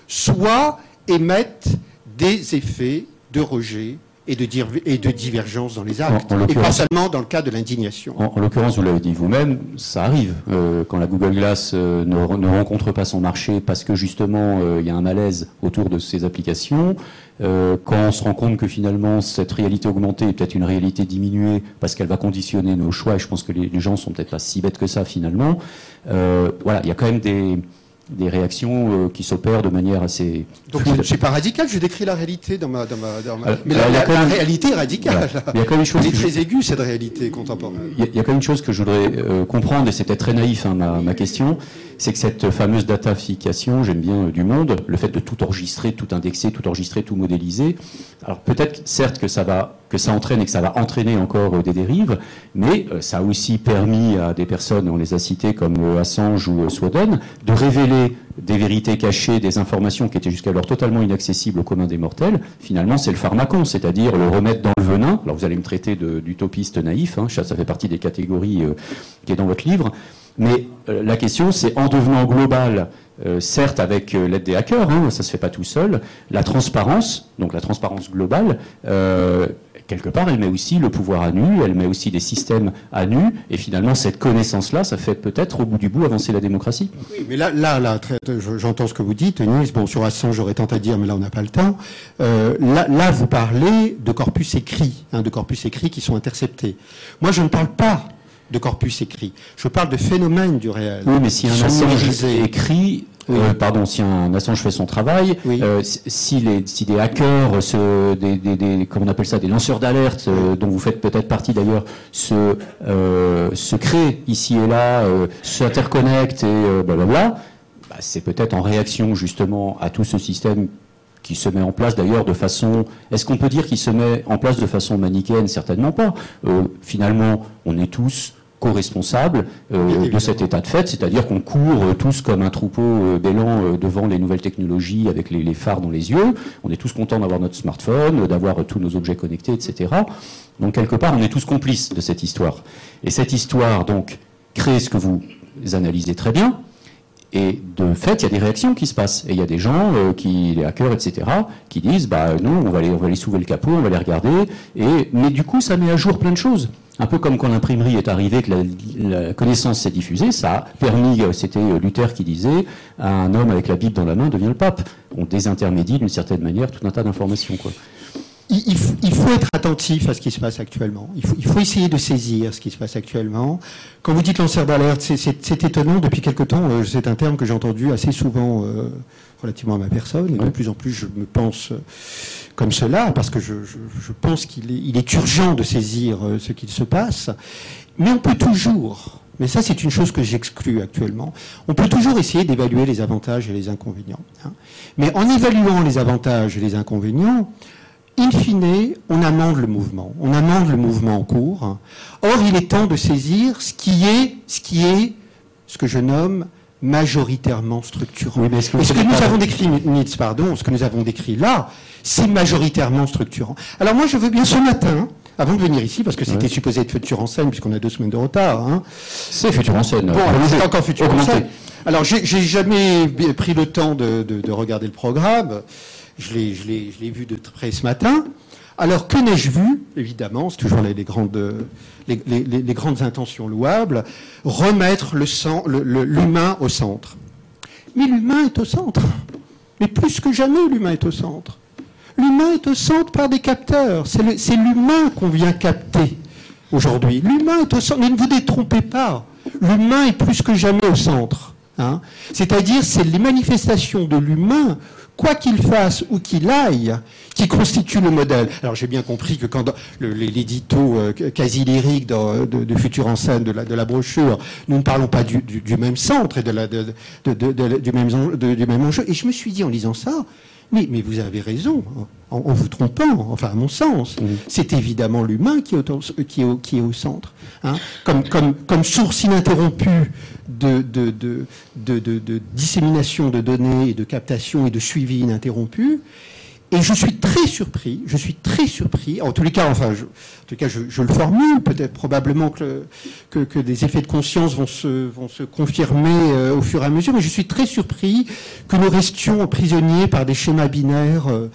soit émettent des effets de rejet et de, et de divergence dans les actes, et pas seulement dans le cas de l'indignation. En, l'occurrence, vous l'avez dit vous-même, ça arrive. Euh, quand la Google Glass euh, ne, rencontre pas son marché parce que justement euh, il y a un malaise autour de ces applications, quand on se rend compte que finalement cette réalité augmentée est peut-être une réalité diminuée parce qu'elle va conditionner nos choix, et je pense que les, les gens sont peut-être pas si bêtes que ça finalement, voilà, il y a quand même des des réactions euh, qui s'opèrent de manière assez. Donc je ne suis pas radical, je décris la réalité dans ma. Dans ma, euh, mais la, réalité est radicale. Il y a quand même une chose. Elle est très aiguë, cette réalité contemporaine. Il y, a, quand même une chose que je voudrais euh, comprendre, et c'est peut-être très naïf hein, ma, ma, question, c'est que cette fameuse datafication, j'aime bien du monde, le fait de tout enregistrer, tout indexer, tout enregistrer, tout modéliser. Alors peut-être, certes, que ça va que ça entraîne et que ça va entraîner encore des dérives, mais ça a aussi permis à des personnes, on les a citées comme Assange ou Sweden, de révéler des vérités cachées, des informations qui étaient jusqu'alors totalement inaccessibles au commun des mortels, finalement c'est le pharmacon, c'est-à-dire le remettre dans le venin. Alors vous allez me traiter d'utopiste naïf, hein, ça, fait partie des catégories euh, qui est dans votre livre, mais euh, la question c'est en devenant global, euh, certes avec l'aide des hackers, hein, ça se fait pas tout seul, la transparence, donc la transparence globale, quelque part, elle met aussi le pouvoir à nu, elle met aussi des systèmes à nu, et finalement, cette connaissance-là, ça fait peut-être au bout du bout avancer la démocratie. Oui, mais là, là, là j'entends ce que vous dites, Nice. Bon, sur Assange, j'aurais tant à dire, mais là, on n'a pas le temps. Euh, là, là, vous parlez de corpus écrits, hein, de corpus écrits qui sont interceptés. Moi, je ne parle pas de corpus écrit. Je parle de phénomènes du réel. Oui, mais si un Assange écrit, euh, pardon, si un Assange fait son travail, euh, si, les, si des hackers, des, des, des, comment on appelle ça, des lanceurs d'alerte, euh, dont vous faites peut-être partie d'ailleurs, se, se créent ici et là, s'interconnectent et blablabla, bah, c'est peut-être en réaction justement à tout ce système qui se met en place d'ailleurs de façon. Est-ce qu'on peut dire qu'il se met en place de façon manichéenne? Certainement pas. Finalement, on est tous co-responsables euh, de cet état de fait, c'est-à-dire qu'on court euh, tous comme un troupeau bélant devant les nouvelles technologies avec les, les, phares dans les yeux. On est tous contents d'avoir notre smartphone, d'avoir tous nos objets connectés, etc. Donc quelque part, on est tous complices de cette histoire. Et cette histoire, donc, crée ce que vous analysez très bien, et de fait, il y a des réactions qui se passent. Et il y a des gens, euh, qui, les hackers, etc., qui disent, bah non, on va aller, on va soulever le capot, on va les regarder. Et, mais du coup, ça met à jour plein de choses. Un peu comme quand l'imprimerie est arrivée, que la, connaissance s'est diffusée, ça a permis, euh, c'était euh, Luther qui disait, un homme avec la Bible dans la main devient le pape. On désintermédie d'une certaine manière tout un tas d'informations. Il, faut être attentif à ce qui se passe actuellement. Il faut, essayer de saisir ce qui se passe actuellement. Quand vous dites lanceur d'alerte, c'est étonnant. Depuis quelque temps, euh, c'est un terme que j'ai entendu assez souvent euh, relativement à ma personne. Et de plus en plus, je me pense euh, comme cela, parce que je, pense qu'il est, urgent de saisir ce qu'il se passe. Mais on peut toujours, mais ça c'est une chose que j'exclus actuellement, on peut toujours essayer d'évaluer les avantages et les inconvénients. Hein. Mais en évaluant les avantages et les inconvénients, in fine, on amende le mouvement. On amende le mouvement en cours. Or, il est temps de saisir ce qui est, ce qui est, ce que je nomme majoritairement structurant. ce que, ce que nous avons décrit, pardon, ce que nous avons décrit là, c'est majoritairement structurant. Alors moi, je veux bien ce matin, avant de venir ici, parce que c'était supposé être futur en scène, puisqu'on a deux semaines de retard. Hein. C'est futur en scène. Bon, c'est encore futur en scène. Alors, j'ai jamais pris le temps de, de regarder le programme. Je l'ai vu de près ce matin. Alors, que n'ai-je vu Évidemment, c'est toujours les, grandes, les, grandes intentions louables, remettre l'humain au centre. Mais l'humain est au centre. Mais plus que jamais, l'humain est au centre. L'humain est au centre par des capteurs. C'est l'humain qu'on vient capter aujourd'hui. L'humain est au centre. Mais ne vous détrompez pas. L'humain est plus que jamais au centre. Hein. C'est-à-dire, c'est les manifestations de l'humain quoi qu'il fasse ou qu'il aille, qui constitue le modèle. Alors j'ai bien compris que quand l'édito euh, quasi lyrique de, de, Futur en scène de la, de brochure, nous ne parlons pas du, même centre et de du, même, du même enjeu. Et je me suis dit en lisant ça, mais, mais, vous avez raison, en, vous trompant, enfin à mon sens. C'est évidemment l'humain qui, qui, est au, qui est au centre. Hein. Comme, comme, comme, source ininterrompue de, de, de, de, dissémination de données et de captation et de suivi ininterrompu. Et je suis très surpris, je suis très surpris, en tous les cas, enfin, je, en tout cas, je, le formule, peut-être probablement que, que, des effets de conscience vont se, vont se confirmer euh, au fur et à mesure, mais je suis très surpris que nous restions prisonniers par des schémas binaires, euh,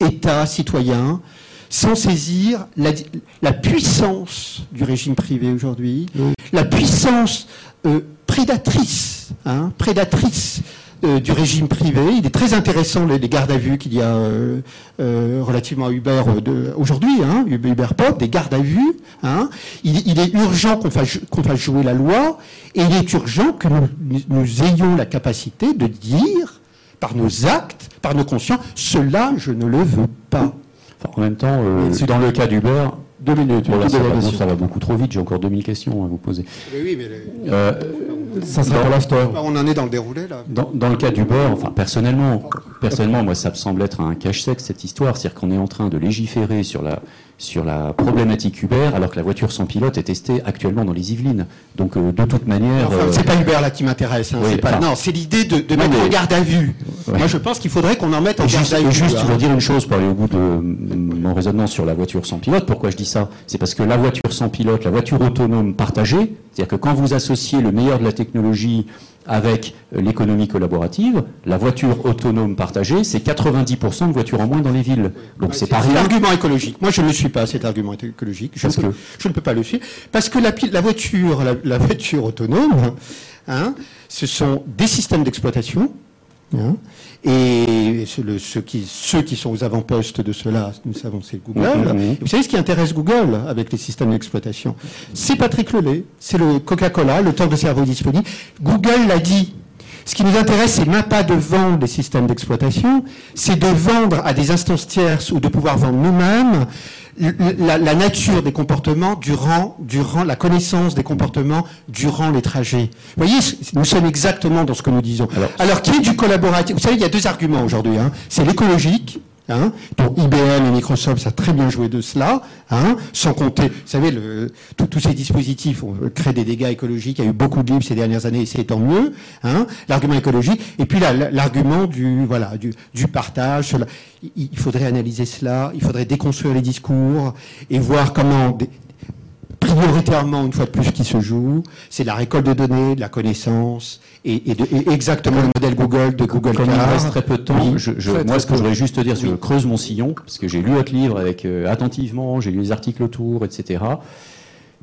État, citoyen, sans saisir la, puissance du régime privé aujourd'hui, la puissance euh, prédatrice, hein, prédatrice du régime privé. Il est très intéressant les, gardes à vue qu'il y a euh, euh, relativement à Uber aujourd'hui, hein, Uber Pop, des gardes à vue. Hein. Il, est urgent qu'on fasse, fasse, jouer la loi et il est urgent que nous, ayons la capacité de dire par nos actes, par nos consciences, cela je ne le veux pas. en même temps, dans le cas d'Uber, deux minutes. ça, va, beaucoup trop vite. J'ai encore 2000 questions à vous poser. oui, mais ça sera pour l'after. On en est dans le déroulé là. Dans, le cas d'Uber, enfin personnellement, personnellement, moi ça me semble être un cache-sec cette histoire, c'est-à-dire qu'on est en train de légiférer sur la sur la problématique Uber, alors que la voiture sans pilote est testée actuellement dans les Yvelines. Donc euh, de toute manière, enfin, c'est pas Uber là qui m'intéresse. Hein, pas, non, c'est l'idée de, de mettre en garde à vue. Moi, je pense qu'il faudrait qu'on en mette en garde à vue. Juste, je veux dire une chose pour aller au bout de mon raisonnement sur la voiture sans pilote. Pourquoi je dis ça? C'est parce que la voiture sans pilote, la voiture autonome partagée, c'est-à-dire que quand vous associez le meilleur de la technologie avec l'économie collaborative, la voiture autonome partagée, c'est 90% de voitures en moins dans les villes. Donc c'est pas rien. L'argument écologique. Moi, je ne suis pas cet argument écologique. Je, ne, je ne peux pas le suivre parce que la, la voiture, la, voiture autonome, hein, ce sont des systèmes d'exploitation. Hein, et ceux, qui, ceux qui sont aux avant-postes de cela, nous savons, c'est Google. Vous savez ce qui intéresse Google avec les systèmes d'exploitation? C'est Patrick Lelay, c'est le Coca-Cola, le temps de cerveau disponible. Google l'a dit. Ce qui nous intéresse, c'est même pas de vendre des systèmes d'exploitation, c'est de vendre à des instances tierces ou de pouvoir vendre nous-mêmes la, nature des comportements durant, durant la connaissance des comportements durant les trajets. Vous voyez, nous sommes exactement dans ce que nous disons. Alors, qui est du collaboratif Vous savez, il y a deux arguments aujourd'hui. Hein. C'est l'écologique Hein, dont IBM et Microsoft, ça a très bien joué de cela, hein, sans compter, vous savez, tous ces dispositifs ont créé des dégâts écologiques, il y a eu beaucoup de livres ces dernières années, et c'est tant mieux, hein, l'argument écologique, et puis l'argument du, voilà, du, du partage, il faudrait analyser cela, il faudrait déconstruire les discours, et voir comment prioritairement, une fois de plus, qui se joue, c'est la récolte de données, de la connaissance, et, exactement le modèle Google de Google Comme il reste très peu de temps, moi, ce que je voudrais juste dire, c'est que je creuse mon sillon, parce que j'ai lu votre livre avec euh, attentivement, j'ai lu les articles autour, etc.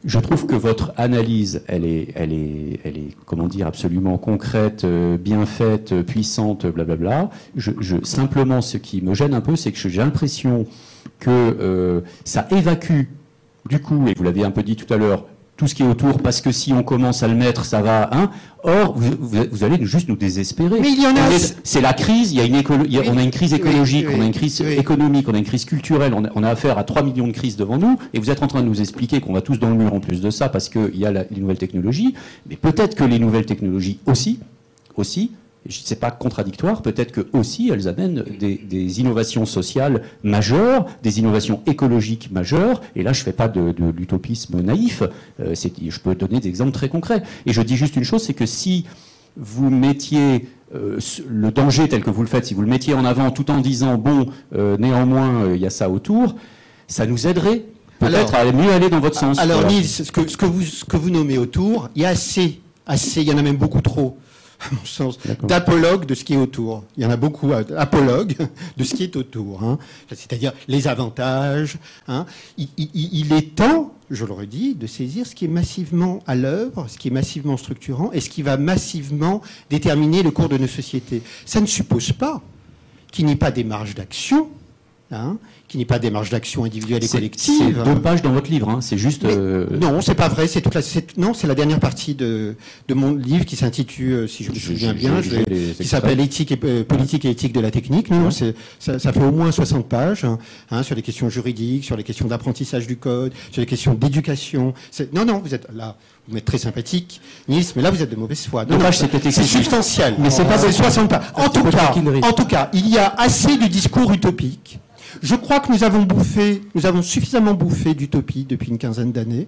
Je trouve que votre analyse, elle est, elle est, elle est, comment dire, absolument concrète, euh, bien faite, puissante, blablabla. Je, je, simplement, ce qui me gêne un peu, c'est que j'ai l'impression que euh, ça évacue du coup, et vous l'aviez un peu dit tout à l'heure, tout ce qui est autour, parce que si on commence à le mettre, ça va. Hein Or, vous, allez juste nous désespérer. Mais il y en a. C'est la crise. Il y a une on a une crise écologique, on a une crise économique, on a une crise culturelle. On a, affaire à 3 millions de crises devant nous. Et vous êtes en train de nous expliquer qu'on va tous dans le mur en plus de ça, parce qu'il y a les nouvelles technologies. Mais peut-être que les nouvelles technologies aussi, aussi, c'est pas contradictoire, peut-être que aussi elles amènent des, innovations sociales majeures, des innovations écologiques majeures. Et là, je fais pas de, l'utopisme naïf. Euh, je peux donner des exemples très concrets. Et je dis juste une chose, c'est que si vous mettiez euh, le danger tel que vous le faites, si vous le mettiez en avant tout en disant bon, euh, néanmoins, il y a ça autour, ça nous aiderait peut-être à mieux aller dans votre sens. Alors, Nils, ce que, ce que, vous, ce que vous nommez autour, il y a assez, assez, il y en a même beaucoup trop à mon sens, d'apologue de ce qui est autour. Il y en a beaucoup, euh, apologues de ce qui est autour. Hein. C'est-à-dire les avantages. Hein. Il, est temps, je le redis, de saisir ce qui est massivement à l'œuvre, ce qui est massivement structurant et ce qui va massivement déterminer le cours de nos sociétés. Ça ne suppose pas qu'il n'y ait pas des marges d'action. Hein, qui n'est pas démarche d'action individuelle et collective. C'est deux pages dans votre livre, hein. c'est juste. Euh, non, c'est pas vrai. C'est toute la. Non, c'est la dernière partie de, de mon livre qui s'intitule, euh, si je me souviens bien, qui s'appelle Éthique et euh, politique et éthique de la technique. Non, c'est ça, ça, fait au moins 60 pages hein, sur les questions juridiques, sur les questions d'apprentissage du code, sur les questions d'éducation. Non, non, vous êtes là. Vous êtes très sympathique, Nice, mais là vous êtes de mauvaise foi. Non, c'est substantiel. Mais c'est pas 60 pages. En tout cas, en tout cas, il y a assez du discours utopique je crois que nous avons bouffé, nous avons suffisamment bouffé d'utopie depuis une quinzaine d'années.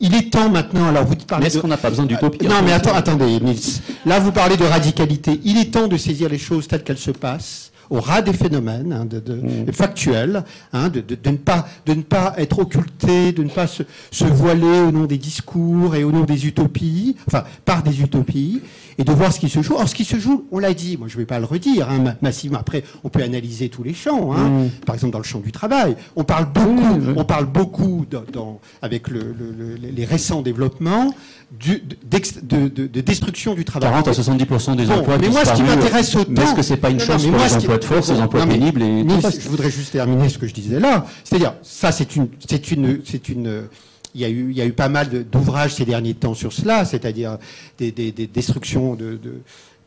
Il est temps maintenant, alors vous parlez. Est-ce qu'on n'a pas besoin d'utopie Non, mais attendez, Nils. Là, vous parlez de radicalité. Il est temps de saisir les choses telles qu'elles se passent au ras des phénomènes hein, de, factuels, hein, de, ne pas, de ne pas être occulté, de ne pas se, se, voiler au nom des discours et au nom des utopies, enfin par des utopies, et de voir ce qui se joue. Or, ce qui se joue, on l'a dit, moi je ne vais pas le redire hein, massivement. Après, on peut analyser tous les champs, hein. mmh. par exemple dans le champ du travail. On parle beaucoup, on parle beaucoup dans, avec le, les récents développements du, de, de, destruction du travail. 40 à 70% des emplois Mais moi, ce qui m'intéresse autant... Est-ce que c'est pas une chance pour les emplois de force, les emplois pénibles et Je voudrais juste terminer ce que je disais là. C'est-à-dire, ça c'est une... C'est une, c'est une il y, a eu, il y a eu pas mal d'ouvrages ces derniers temps sur cela, c'est-à-dire des, destructions de,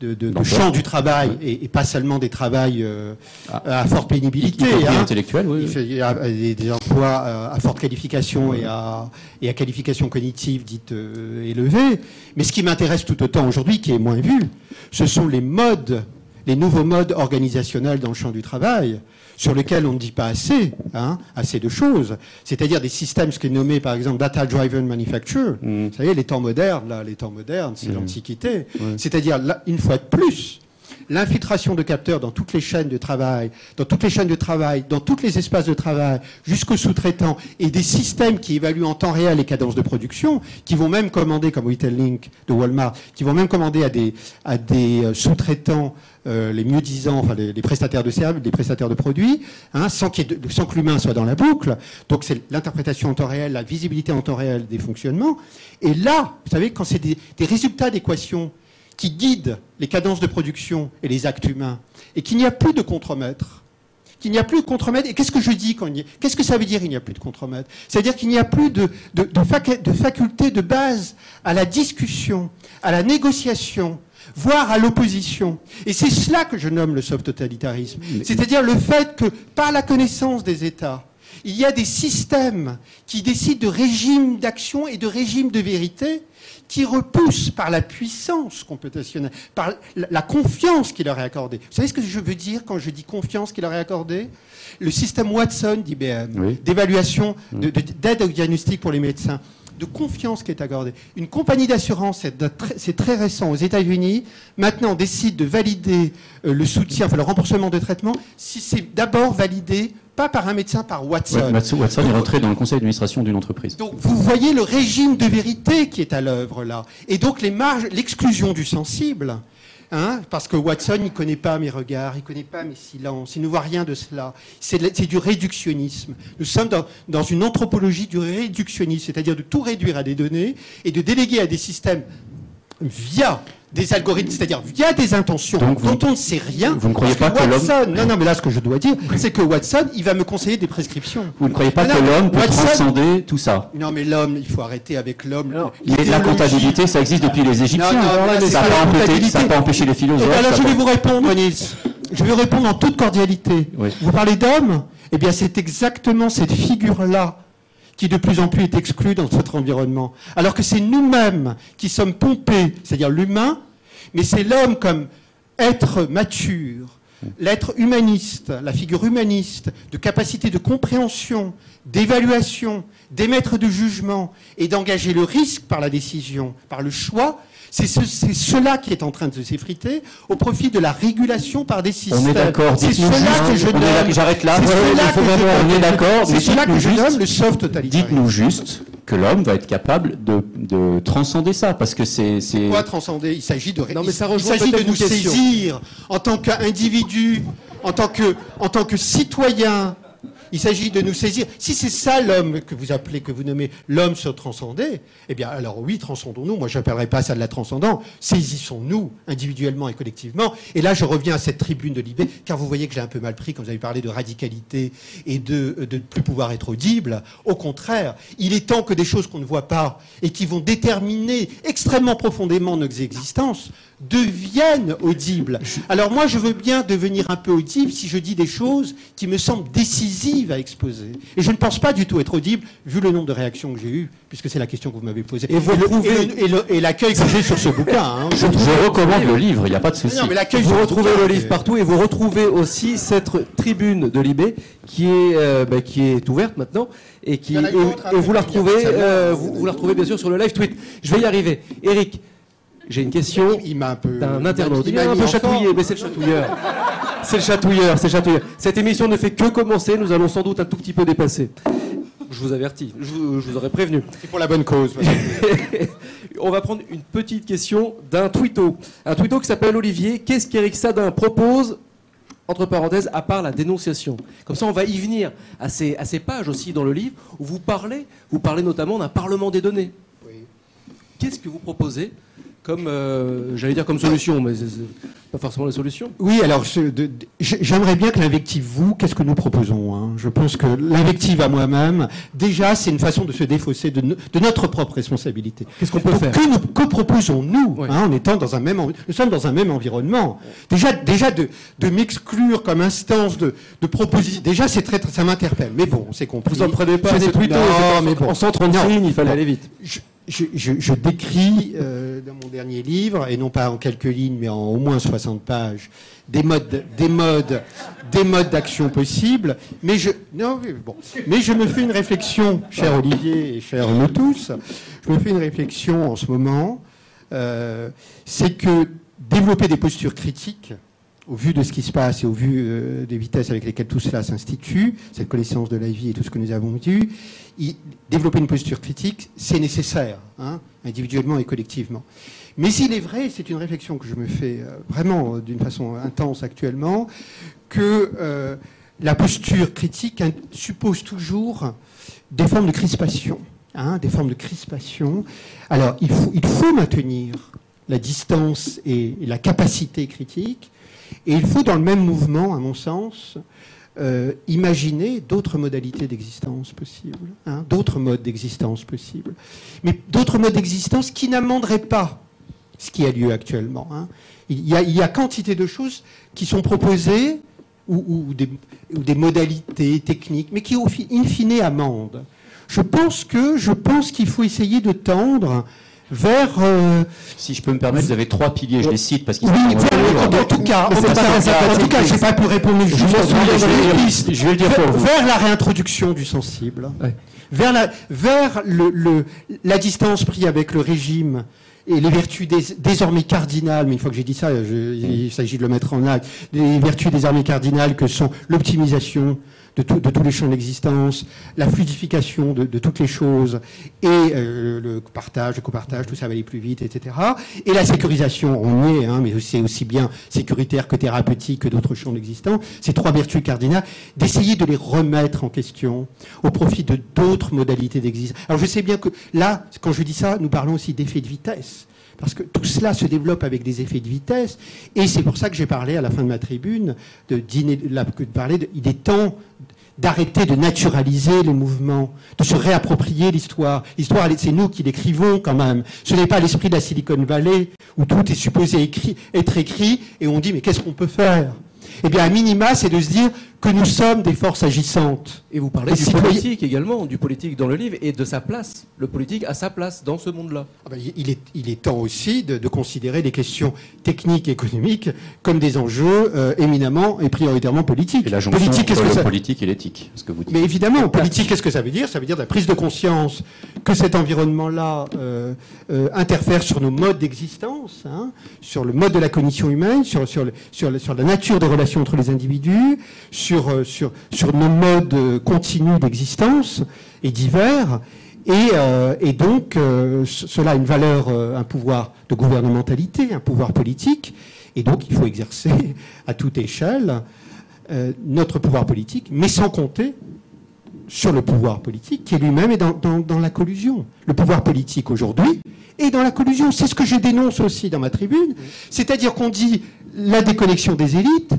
de, champs du travail et, pas seulement des travails euh, ah. à forte pénibilité. Hein. intellectuelle, oui. Des, des, emplois euh, à forte qualification et, à, et à qualification cognitive dite euh, élevée. Mais ce qui m'intéresse tout autant aujourd'hui, qui est moins vu, ce sont les modes, les nouveaux modes organisationnels dans le champ du travail sur lesquels on ne dit pas assez, hein, assez de choses. C'est-à-dire des systèmes, ce qui est nommé par exemple data driven manufacture. Mm. Vous savez, les temps modernes, là, les temps modernes, c'est mm. l'Antiquité. C'est-à-dire, une fois de plus, l'infiltration de capteurs dans toutes les chaînes de travail, dans toutes les chaînes de travail, dans tous les espaces de travail, jusqu'aux sous-traitants, et des systèmes qui évaluent en temps réel les cadences de production, qui vont même commander, comme Link de Walmart, qui vont même commander à des, à des euh, sous-traitants euh, les mieux disants, enfin les, prestataires de services, les prestataires de produits, hein, sans, que l'humain soit dans la boucle. Donc c'est l'interprétation en temps réel, la visibilité en temps réel des fonctionnements. Et là, vous savez, quand c'est des, résultats d'équations qui guident les cadences de production et les actes humains, et qu'il n'y a plus de contremaître, qu'il n'y a plus de contremaître. Et qu'est-ce que je dis quand il y a... Qu'est-ce que ça veut dire il n'y a plus de contremaître? C'est-à-dire qu'il n'y a plus de, de, de, faculté de base à la discussion, à la négociation, voire à l'opposition. Et c'est cela que je nomme le soft totalitarisme. C'est-à-dire le fait que, par la connaissance des États, Il y a des systèmes qui décident de régimes d'action et de régimes de vérité qui repoussent par la puissance computationnelle, par la confiance qui leur est accordée. Vous savez ce que je veux dire quand je dis confiance qui leur est accordée? Le système Watson d'IBM, d'évaluation, d'aide au diagnostic pour les médecins, de confiance qui est accordée. Une compagnie d'assurance, c'est très récent aux États-Unis, maintenant décide de valider euh, le soutien, enfin le remboursement de traitement, si c'est d'abord validé pas par un médecin, par Watson. Watson est rentré dans le conseil d'administration d'une entreprise. Donc vous voyez le régime de vérité qui est à l'œuvre là. Et donc les marges, l'exclusion du sensible, Hein, parce que Watson, il ne connaît pas mes regards, il ne connaît pas mes silences, il ne voit rien de cela. C'est du réductionnisme. Nous sommes dans, dans une anthropologie du réductionnisme, c'est-à-dire de tout réduire à des données et de déléguer à des systèmes via des algorithmes, c'est-à-dire via des intentions dont on ne sait rien. Vous ne croyez pas que, l'homme... Non, non, mais là, ce que je dois dire, c'est que Watson, il va me conseiller des prescriptions. Vous ne croyez pas que l'homme peut transcender tout ça Non, mais l'homme, il faut arrêter avec l'homme. La comptabilité, ça existe depuis les Égyptiens. ça n'a pas, empêché les philosophes. Eh ben je vais vous répondre, Nils. Je vais répondre en toute cordialité. Vous parlez d'homme Eh bien, c'est exactement cette figure-là qui de plus en plus est exclu dans notre environnement. Alors que c'est nous-mêmes qui sommes pompés, c'est-à-dire l'humain, mais c'est l'homme comme être mature, l'être humaniste, la figure humaniste, de capacité de compréhension, d'évaluation, d'émettre de jugement et d'engager le risque par la décision, par le choix, c'est cela qui est en train de s'effriter au profit de la régulation par des systèmes. On est d'accord. C'est cela que je nomme. J'arrête là. On est d'accord. C'est cela que je nomme le soft totalitaire. Dites-nous juste que l'homme va être capable de, transcender ça, parce que c'est. Quoi transcender? Il s'agit de. Non, mais ça il s'agit de nous saisir en tant qu'individu, en tant que, en tant que citoyen, il s'agit de nous saisir. Si c'est ça l'homme que vous appelez, que vous nommez l'homme se transcender, eh bien, alors oui, transcendons-nous. Moi, je n'appellerai pas ça de la transcendance. Saisissons-nous individuellement et collectivement. Et là, je reviens à cette tribune de Libé, car vous voyez que j'ai un peu mal pris quand vous avez parlé de radicalité et de ne plus pouvoir être audible. Au contraire, il est temps que des choses qu'on ne voit pas et qui vont déterminer extrêmement profondément nos existences deviennent audibles. Alors moi, je veux bien devenir un peu audible si je dis des choses qui me semblent décisives à exposer. Et je ne pense pas du tout être audible, vu le nombre de réactions que j'ai eues, puisque c'est la question que vous m'avez posée. Et, vous et l'accueil que j'ai sur ce bouquin. Hein. Je, recommande le livre, il n'y a pas de souci. vous retrouvez le livre partout et vous retrouvez aussi cette tribune de Libé qui est, euh, bah, qui est ouverte maintenant et qui et, vous la retrouvez, euh, vous, vous la retrouvez bien sûr sur le live tweet. Je vais y arriver. Eric, j'ai une question d'un internaute. Il m'a un peu chatouillé, mais c'est le chatouilleur. C'est le chatouilleur, c'est le chatouilleur. Cette émission ne fait que commencer, nous allons sans doute un tout petit peu dépasser. Je vous avertis, je vous, aurais prévenu. C'est pour la bonne cause. On va prendre une petite question d'un twitto. Un twitto qui s'appelle Olivier. Qu'est-ce qu'Éric Sadin propose entre parenthèses, à part la dénonciation. Comme ça, on va y venir à ces, à ces pages aussi dans le livre où vous parlez, vous parlez notamment d'un parlement des données. Qu'est-ce que vous proposez comme, euh, j'allais dire comme solution, mais c'est pas forcément la solution. Oui, alors j'aimerais bien que l'invective vous, qu'est-ce que nous proposons hein? Je pense que l'invective à moi-même, déjà, c'est une façon de se défausser de, notre propre responsabilité. Qu'est-ce qu'on peut faire? Que, proposons-nous hein, en étant dans un même, nous sommes dans un même environnement. Déjà, déjà de, m'exclure comme instance de, de proposition, déjà c'est très, ça m'interpelle. Mais bon, c'est compris. Vous en prenez pas, plutôt. Non, mais bon. En centre il fallait aller vite je, décris euh, dans mon dernier livre, et non pas en quelques lignes, mais en au moins 60 pages, des modes, des d'action possibles. Mais je me fais une réflexion, cher Olivier et cher nous tous, je me fais une réflexion en ce moment. Euh, c'est que développer des postures critiques, au vu de ce qui se passe et au vu euh, des vitesses avec lesquelles tout cela s'institue, cette connaissance de la vie et tout ce que nous avons vu, développer une posture critique, c'est nécessaire, hein, individuellement et collectivement. Mais il est vrai, c'est une réflexion que je me fais euh, vraiment euh, d'une façon intense actuellement, que la posture critique suppose toujours des formes de crispation. Hein, des formes de crispation. Alors, il faut maintenir la distance et la capacité critique, et il faut, dans le même mouvement, à mon sens, euh, imaginer d'autres modalités d'existence possibles, hein, d'autres modes d'existence possibles, mais d'autres modes d'existence qui n'amenderaient pas ce qui a lieu actuellement. Hein. Il, y a, quantité de choses qui sont proposées ou, des, modalités techniques, mais qui, au in fine, amendent. Je pense que je pense qu'il faut essayer de tendre vers. Euh, si je peux me permettre, vous avez trois piliers, je les cite parce qu'ils sont. Oui, en, tout cas, en, tout cas, je n'ai pas pu répondre. Je, je, je vais le dire pour vous. Vers la réintroduction du sensible, vers la vers le, le, la distance prise avec le régime et les vertus désormais cardinales, mais une fois que j'ai dit ça, il s'agit de le mettre en acte, les vertus désormais cardinales que sont l'optimisation de, tous les champs d'existence, la fluidification de, toutes les choses et euh, le partage, le copartage, tout ça va aller plus vite, etc. Et la sécurisation, on y est, hein, mais c'est aussi bien sécuritaire que thérapeutique que d'autres champs d'existence. Ces trois vertus cardinales, d'essayer de les remettre en question au profit de d'autres modalités d'existence. Alors je sais bien que là, quand je dis ça, nous parlons aussi d'effet de vitesse parce que tout cela se développe avec des effets de vitesse, et c'est pour ça que j'ai parlé à la fin de ma tribune de, de parler de, temps d'arrêter de naturaliser les mouvements, de se réapproprier l'histoire. L'histoire, c'est nous qui l'écrivons quand même. Ce n'est pas l'esprit de la Silicon Valley où tout est supposé être écrit et on dit mais qu'est-ce qu'on peut faire? Eh bien, à minima, c'est de se dire que nous sommes des forces agissantes. Et vous parlez du politique également, du politique dans le livre et de sa place. Le politique a sa place dans ce monde-là. Ah ben, il, est, il, est, temps aussi de, considérer les questions techniques et économiques comme des enjeux euh, éminemment et prioritairement politiques. Et la politique, qu'est-ce que ça... politique et l'éthique, ce que vous dites. Mais évidemment, politique, qu'est-ce que ça veut dire? Ça veut dire la prise de conscience que cet environnement-là euh, euh, interfère sur nos modes d'existence, hein, sur le mode de la cognition humaine, sur, sur, sur, sur la nature des relations entre les individus, sur, sur, nos modes euh, continus d'existence et divers. Et, euh, donc, cela a une valeur, un pouvoir de gouvernementalité, un pouvoir politique. Et donc, il faut exercer à toute échelle notre pouvoir politique, mais sans compter sur le pouvoir politique qui lui-même est dans, dans, la collusion. Le pouvoir politique aujourd'hui est dans la collusion. C'est ce que je dénonce aussi dans ma tribune. C'est-à-dire qu'on dit la déconnexion des élites,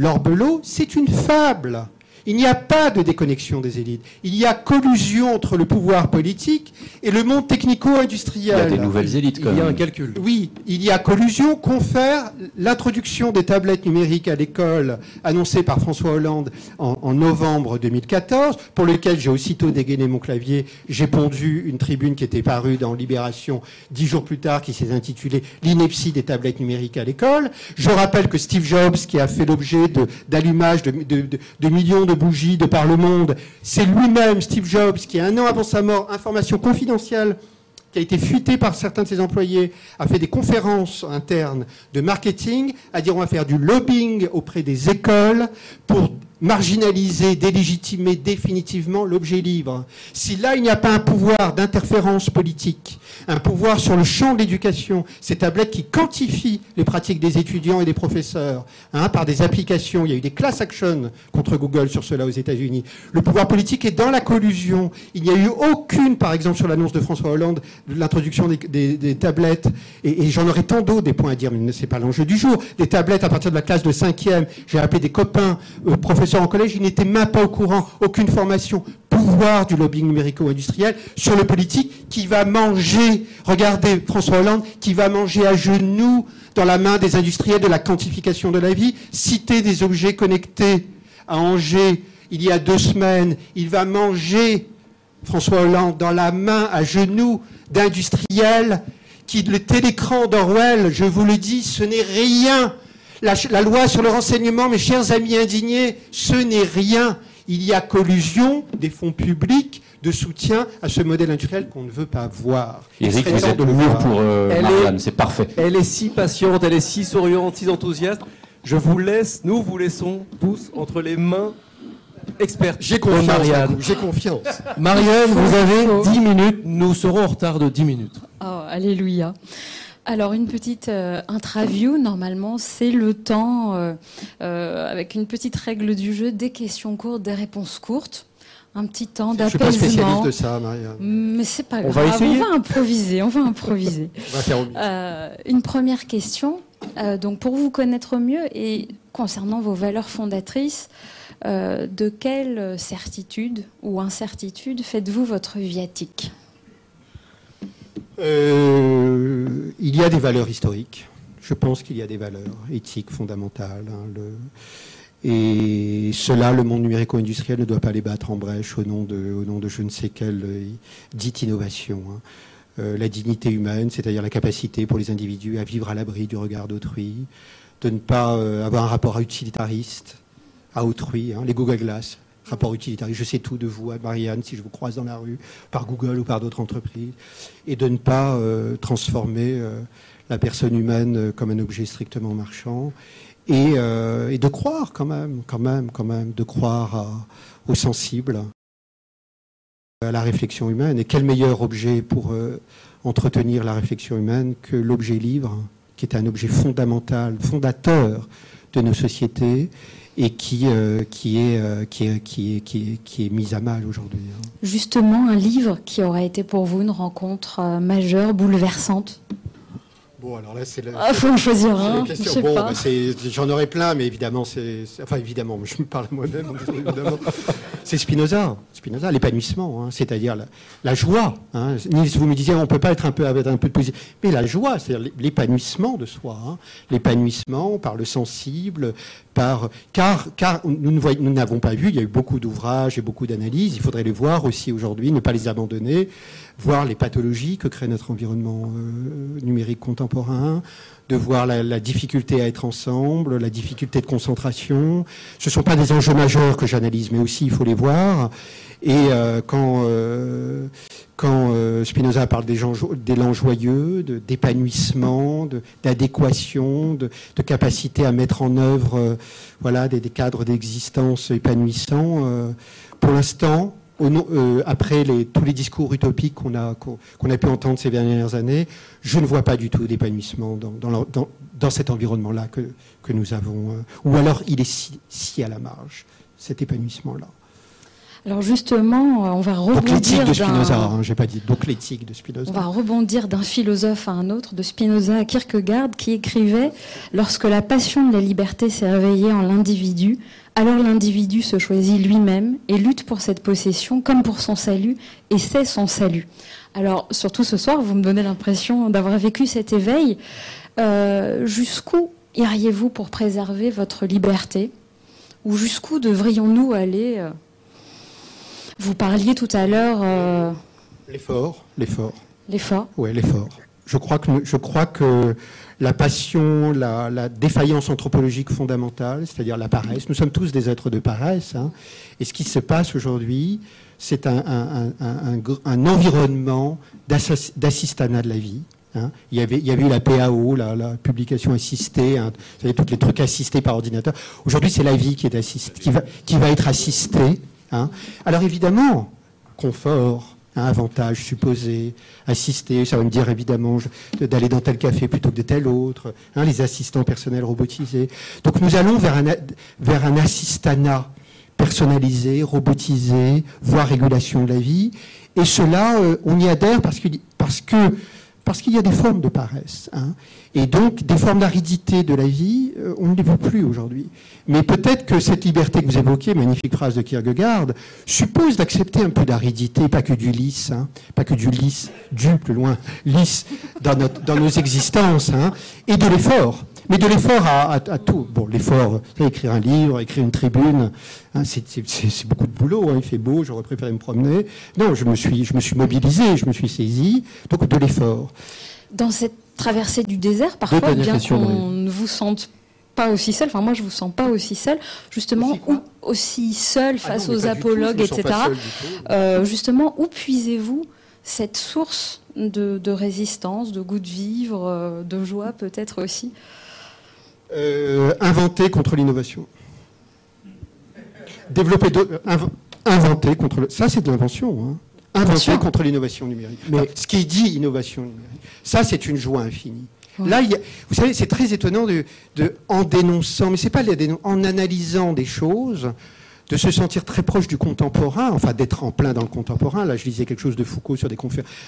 L'orbelot, c'est une fable. Il n'y a pas de déconnexion des élites. Il y a collusion entre le pouvoir politique et le monde technico-industriel. Il y a des nouvelles élites, quand Il y a un calcul. Oui, il y a collusion, confère l'introduction des tablettes numériques à l'école, annoncée par François Hollande en, novembre 2014, pour lequel j'ai aussitôt dégainé mon clavier. J'ai pondu une tribune qui était parue dans Libération dix jours plus tard, qui s'est intitulée L'ineptie des tablettes numériques à l'école. Je rappelle que Steve Jobs, qui a fait l'objet d'allumage de, de millions de bougie de par le monde. C'est lui-même, Steve Jobs, qui, un an avant sa mort, information confidentielle qui a été fuitée par certains de ses employés, a fait des conférences internes de marketing, à dire on va faire du lobbying auprès des écoles pour marginaliser, délégitimer définitivement l'objet libre. Si là, il n'y a pas un pouvoir d'interférence politique, un pouvoir sur le champ de l'éducation, ces tablettes qui quantifient les pratiques des étudiants et des professeurs hein, par des applications, il y a eu des class actions contre Google sur cela aux États-Unis. Le pouvoir politique est dans la collusion. Il n'y a eu aucune, par exemple, sur l'annonce de François Hollande, de l'introduction des, tablettes, et, j'en aurais tant d'autres des points à dire, mais ce n'est pas l'enjeu du jour, des tablettes à partir de la classe de cinquième. J'ai appelé des copains euh, professeurs en collège, il n'était même pas au courant, aucune formation, pouvoir du lobbying numérico-industriel sur le politique qui va manger, regardez François Hollande, qui va manger à genoux dans la main des industriels de la quantification de la vie, citer des objets connectés à Angers il y a deux semaines, il va manger François Hollande dans la main à genoux d'industriels qui, le télécran d'Orwell, je vous le dis, ce n'est rien la, loi sur le renseignement, mes chers amis indignés, ce n'est rien. Il y a collusion des fonds publics de soutien à ce modèle industriel qu'on ne veut pas voir. Eric, vous êtes mur pour euh, Marianne, c'est parfait. Elle est si patiente, elle est si souriante, si enthousiaste. Je vous laisse, nous vous laissons tous entre les mains expertes. J'ai confiance, Marianne. J'ai confiance. Marianne, vous avez 10 minutes. Nous serons en retard de 10 minutes. Oh, alléluia. Alors une petite euh, interview, normalement, c'est le temps euh, euh, avec une petite règle du jeu, des questions courtes, des réponses courtes. Un petit temps d'apaisement. Je suis pas spécialiste de ça, Maria. Mais c'est pas grave. Va on va improviser. On va improviser. on va faire une première question. donc pour vous connaître mieux et concernant vos valeurs fondatrices, de quelle certitude ou incertitude faites-vous votre viatique? Euh, il y a des valeurs historiques. Je pense qu'il y a des valeurs éthiques fondamentales. Hein, Et cela, le monde numérico-industriel ne doit pas les battre en brèche au nom de, au nom de je ne sais quelle euh, dite innovation. Hein. Euh, la dignité humaine, c'est-à-dire la capacité pour les individus à vivre à l'abri du regard d'autrui, de ne pas avoir un rapport utilitariste à autrui, hein. les Google Glass, rapport utilitariste, je sais tout de vous, Marianne, si je vous croise dans la rue, par Google ou par d'autres entreprises, et de ne pas transformer la personne humaine comme un objet strictement marchand, euh, et, de croire quand même, quand même, quand même, de croire aux sensibles, à la réflexion humaine. Et quel meilleur objet pour euh, entretenir la réflexion humaine que l'objet livre, qui est un objet fondamental, fondateur de nos sociétés et qui, euh, qui, est, qui, est, qui, est, qui, est, est mis à mal aujourd'hui. Hein. Justement, un livre qui aurait été pour vous une rencontre majeure, bouleversante? Bon, alors là, c'est la. Ah, faut en choisir un. Bon, bah, j'en aurais plein, mais évidemment, c'est. Enfin, évidemment, je me parle moi-même, c'est Spinoza. Spinoza, l'épanouissement, hein, c'est-à-dire la, joie. Hein. vous me disiez, on ne peut pas être un peu avec un peu de positif. Mais la joie, c'est-à-dire l'épanouissement de soi. Hein. L'épanouissement par le sensible, par. Car, car nous n'avons pas vu, il y a eu beaucoup d'ouvrages et beaucoup d'analyses, il faudrait les voir aussi aujourd'hui, ne pas les abandonner voir les pathologies que crée notre environnement euh, numérique contemporain, de voir la, difficulté à être ensemble, la difficulté de concentration. Ce ne sont pas des enjeux majeurs que j'analyse, mais aussi il faut les voir. Et euh, quand, euh, quand Spinoza parle d'élan joyeux, d'épanouissement, d'adéquation, de, de, capacité à mettre en œuvre voilà, des, des cadres d'existence épanouissants, pour l'instant, euh, après tous les discours utopiques qu'on a, pu entendre ces dernières années, je ne vois pas du tout d'épanouissement dans, dans, cet environnement-là que, que, nous avons. Euh, ou alors il est si, à la marge, cet épanouissement-là. Alors justement, euh, on va rebondir de Spinoza, hein, j'ai pas dit donc l'éthique de Spinoza. On va rebondir d'un philosophe à un autre, de Spinoza à Kierkegaard, qui écrivait lorsque la passion de la liberté s'est réveillée en l'individu, alors l'individu se choisit lui-même et lutte pour cette possession comme pour son salut, et c'est son salut. Alors, surtout ce soir, vous me donnez l'impression d'avoir vécu cet éveil. Euh, jusqu'où iriez-vous pour préserver votre liberté? Ou jusqu'où devrions-nous aller euh? Vous parliez tout à l'heure. Euh, l'effort, l'effort. L'effort Oui, l'effort. Je crois que, je crois que la passion, la, défaillance anthropologique fondamentale, c'est-à-dire la paresse. Nous sommes tous des êtres de paresse. Hein. et ce qui se passe aujourd'hui, c'est un, environnement d'assistanat de la vie. Hein. Il, y avait, il y avait eu la PAO, la, publication assistée, hein, vous savez, tous les trucs assistés par ordinateur. Aujourd'hui, c'est la vie qui, est qui va être assistée. Alors évidemment, confort, avantage supposé, assister, ça va me dire évidemment d'aller dans tel café plutôt que de tel autre, hein, les assistants personnels robotisés. Donc nous allons vers un, vers un personnalisé, robotisé, voire régulation de la vie. Et cela, euh, on y adhère parce que, parce que parce qu'il y a des formes de paresse. Hein. Et donc, des formes d'aridité de la vie, euh, on ne les voit plus aujourd'hui. Mais peut-être que cette liberté que vous évoquez, magnifique phrase de Kierkegaard, suppose d'accepter un peu d'aridité, pas que du lisse, hein, pas que du lisse, du plus loin, lisse dans, nos existences, hein, et de l'effort. Mais de l'effort à, tout. Bon, l'effort, écrire un livre, écrire une tribune, hein, c'est beaucoup de boulot. Hein, il fait beau, j'aurais préféré me promener. Non, je me suis, je me suis mobilisé, je me suis saisi. Donc de l'effort. Dans cette traversée du désert, parfois, bien qu'on ne vous sente pas aussi seul, enfin moi je vous sens pas aussi seul, justement aussi, seul ah face aux apologues, etc. Euh, justement, où puisez-vous cette source de, de, résistance, de goût de vivre, euh, de joie peut-être aussi? Euh, inventer contre l'innovation. Développer, inventer contre le, ça c'est de l'invention. Hein. Inventer contre l'innovation numérique. Mais ce qui dit innovation numérique, ça c'est une joie infinie. Là, vous savez, c'est très étonnant de, en dénonçant, mais c'est pas en analysant des choses, de se sentir très proche du contemporain, enfin d'être en plein dans le contemporain. Là, je lisais quelque chose de Foucault sur des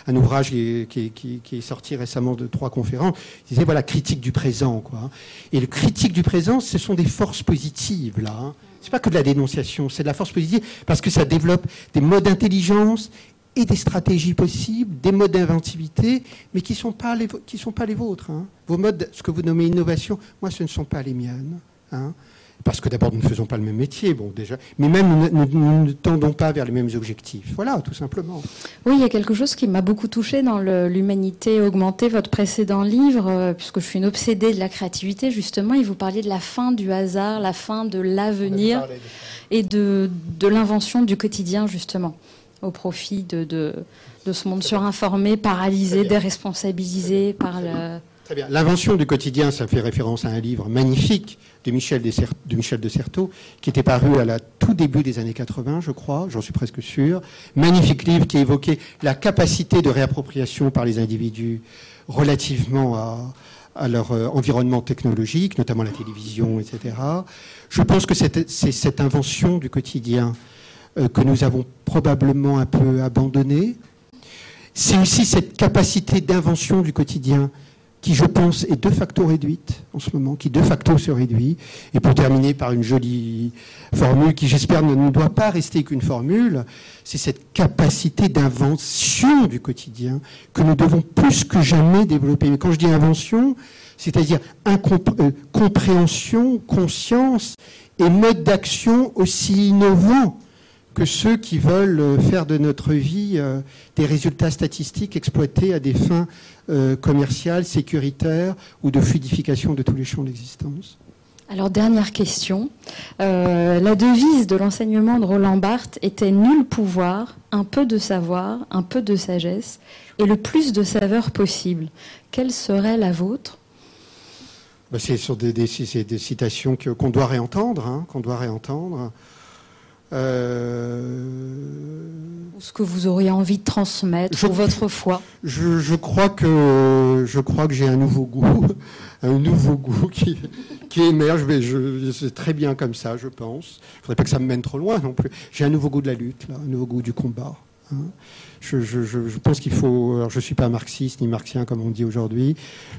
un ouvrage qui est, sorti récemment de trois conférences. Il disait voilà critique du présent, quoi. Et le critique du présent, ce sont des forces positives là. Hein. C'est pas que de la dénonciation, c'est de la force positive parce que ça développe des modes d'intelligence et des stratégies possibles, des modes d'inventivité, mais qui ne sont, pas les, sont pas les vôtres. Hein. Vos modes, ce que vous nommez innovation, moi, ce ne sont pas les miennes. Hein. Parce que d'abord, nous ne faisons pas le même métier, bon, déjà, mais même nous, ne tendons pas vers les mêmes objectifs. Voilà, tout simplement. Oui, il y a quelque chose qui m'a beaucoup touché dans l'humanité augmentée, votre précédent livre, euh, puisque je suis une obsédée de la créativité, justement, et vous parliez de la fin du hasard, la fin de l'avenir et de, de l'invention du quotidien, justement, au profit de, de, de ce monde surinformé, paralysé, déresponsabilisé par le Très bien. L'invention du quotidien, ça fait référence à un livre magnifique de Michel de, Certeau, qui était paru à la tout début des années 80, je crois, j'en suis presque sûr. Magnifique livre qui évoquait la capacité de réappropriation par les individus relativement à, leur euh, environnement technologique, notamment la télévision, etc. Je pense que c'est cette invention du quotidien euh, que nous avons probablement un peu abandonnée. C'est aussi cette capacité d'invention du quotidien qui, je pense, est de facto réduite en ce moment, qui de facto se réduit. Et pour terminer par une jolie formule qui, j'espère, ne, doit pas rester qu'une formule, c'est cette capacité d'invention du quotidien que nous devons plus que jamais développer. Mais quand je dis invention, c'est-à-dire euh, compréhension, conscience et mode d'action aussi innovants que ceux qui veulent euh, faire de notre vie euh, des résultats statistiques exploités à des fins euh, commerciales, sécuritaires ou de fluidification de tous les champs d'existence. Alors, dernière question. la devise de l'enseignement de Roland Barthes était nul pouvoir, un peu de savoir, un peu de sagesse et le plus de saveur possible. Quelle serait la vôtre? Bah, C'est sur des, citations qu'on doit réentendre, hein, qu'on doit réentendre. Euh, ce que vous auriez envie de transmettre votre foi je, crois que je crois que j'ai un nouveau goût, un nouveau goût qui, qui émerge. Mais je, c'est très bien comme ça, je pense. Il ne faudrait pas que ça me mène trop loin non plus. J'ai un nouveau goût de la lutte, là, un nouveau goût du combat. Hein. Je, je, pense qu'il faut. Alors je ne suis pas marxiste ni marxien comme on dit aujourd'hui.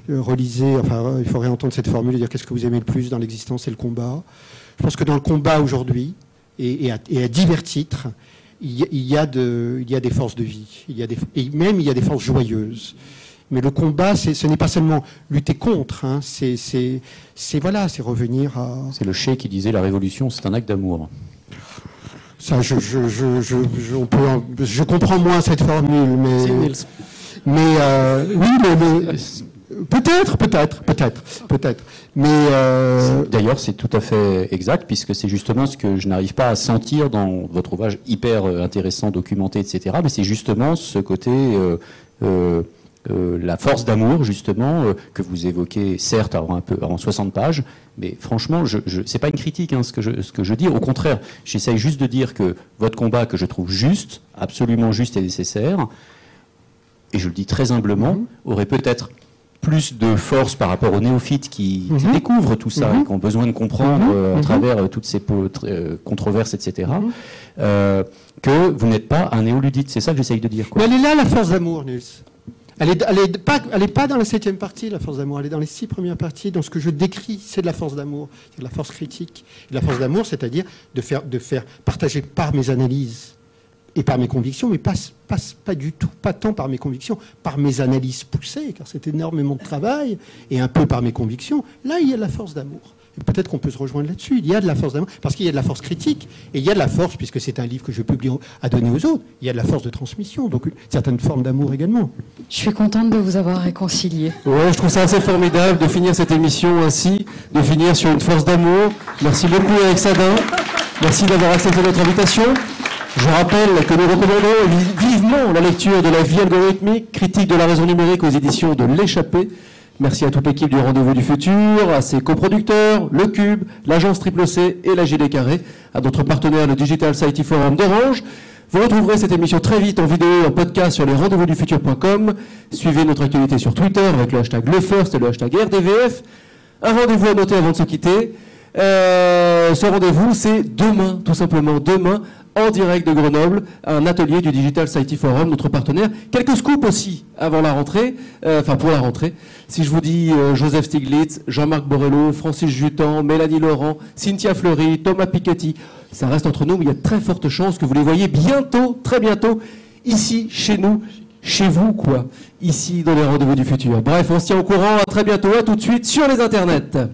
Euh, relisez, enfin, il faudrait entendre cette formule et dire qu'est-ce que vous aimez le plus dans l'existence, c'est le combat. Je pense que dans le combat aujourd'hui, et, à, divers titres, il y, a des forces de vie, il y a des, et même il y a des forces joyeuses. Mais le combat, ce n'est pas seulement lutter contre, hein, c'est voilà, c'est revenir à. C'est le Che qui disait la révolution, c'est un acte d'amour. Ça, je, je, comprends moins cette formule, mais. Mais euh, oui, le, Peut-être, peut-être, peut-être, peut-être. Mais euh, d'ailleurs, c'est tout à fait exact puisque c'est justement ce que je n'arrive pas à sentir dans votre ouvrage hyper euh, intéressant, documenté, etc. Mais c'est justement ce côté, euh, la force d'amour justement que vous évoquez, certes, en un peu en 60 pages, mais franchement, je, je c'est pas une critique hein, ce que je ce que je dis. Au contraire, j'essaye juste de dire que votre combat que je trouve juste, absolument juste et nécessaire, et je le dis très humblement, mm-hmm. aurait peut-être plus de force par rapport aux néophytes qui, mhm. découvrent tout ça mhm. et qui ont besoin de comprendre mhm. euh, à travers euh, toutes ces euh, controverses, etc., que vous n'êtes pas un néoludite. C'est ça que j'essaye de dire. Mais elle est là, la force d'amour, Nils. Elle n'est elle est pas, pas, dans la septième partie, la force d'amour. Elle est dans les six premières parties. Dans ce que je décris, c'est de la force d'amour. C'est de la force critique. la force d'amour, c'est-à-dire de faire, de faire partager par mes analyses et par mes convictions, mais pas, pas, pas, du tout, pas tant par mes convictions, par mes analyses poussées, car c'est énormément de travail, et un peu par mes convictions. Là, il y a de la force d'amour. Peut-être qu'on peut se rejoindre là-dessus. Il y a de la force d'amour, parce qu'il y a de la force critique, et il y a de la force, puisque c'est un livre que je publie à donner aux autres, il y a de la force de transmission, donc une certaine forme d'amour également. Je suis contente de vous avoir réconcilié. Ouais, je trouve ça assez formidable de finir cette émission ainsi, de finir sur une force d'amour. Merci beaucoup, Sadin. Merci d'avoir accepté notre invitation. Je rappelle que nous recommandons vivement la lecture de la vie algorithmique, critique de la raison numérique aux éditions de l'échappée. Merci à toute l'équipe du Rendez-vous du Futur, à ses coproducteurs, le Cube, l'agence Triple C et la GD Carré, à notre partenaire le Digital Society Forum d'Orange. Vous retrouverez cette émission très vite en vidéo et en podcast sur les rendez-vous du futur.com. Suivez notre actualité sur Twitter avec le hashtag LeFirst et le hashtag RDVF. Un rendez-vous à noter avant de se quitter. Euh, ce rendez-vous, c'est demain, tout simplement demain, en direct de Grenoble, un atelier du Digital Society Forum, notre partenaire. Quelques scoops aussi avant la rentrée, euh, enfin pour la rentrée. Si je vous dis euh, Joseph Stiglitz, Jean-Marc Borrello, Francis Jutan, Mélanie Laurent, Cynthia Fleury, Thomas Piketty, ça reste entre nous, mais il y a très forte chance que vous les voyez bientôt, très bientôt, ici, chez nous, chez vous, quoi, ici dans les rendez-vous du futur. Bref, on se tient au courant, à très bientôt, à tout de suite sur les internets.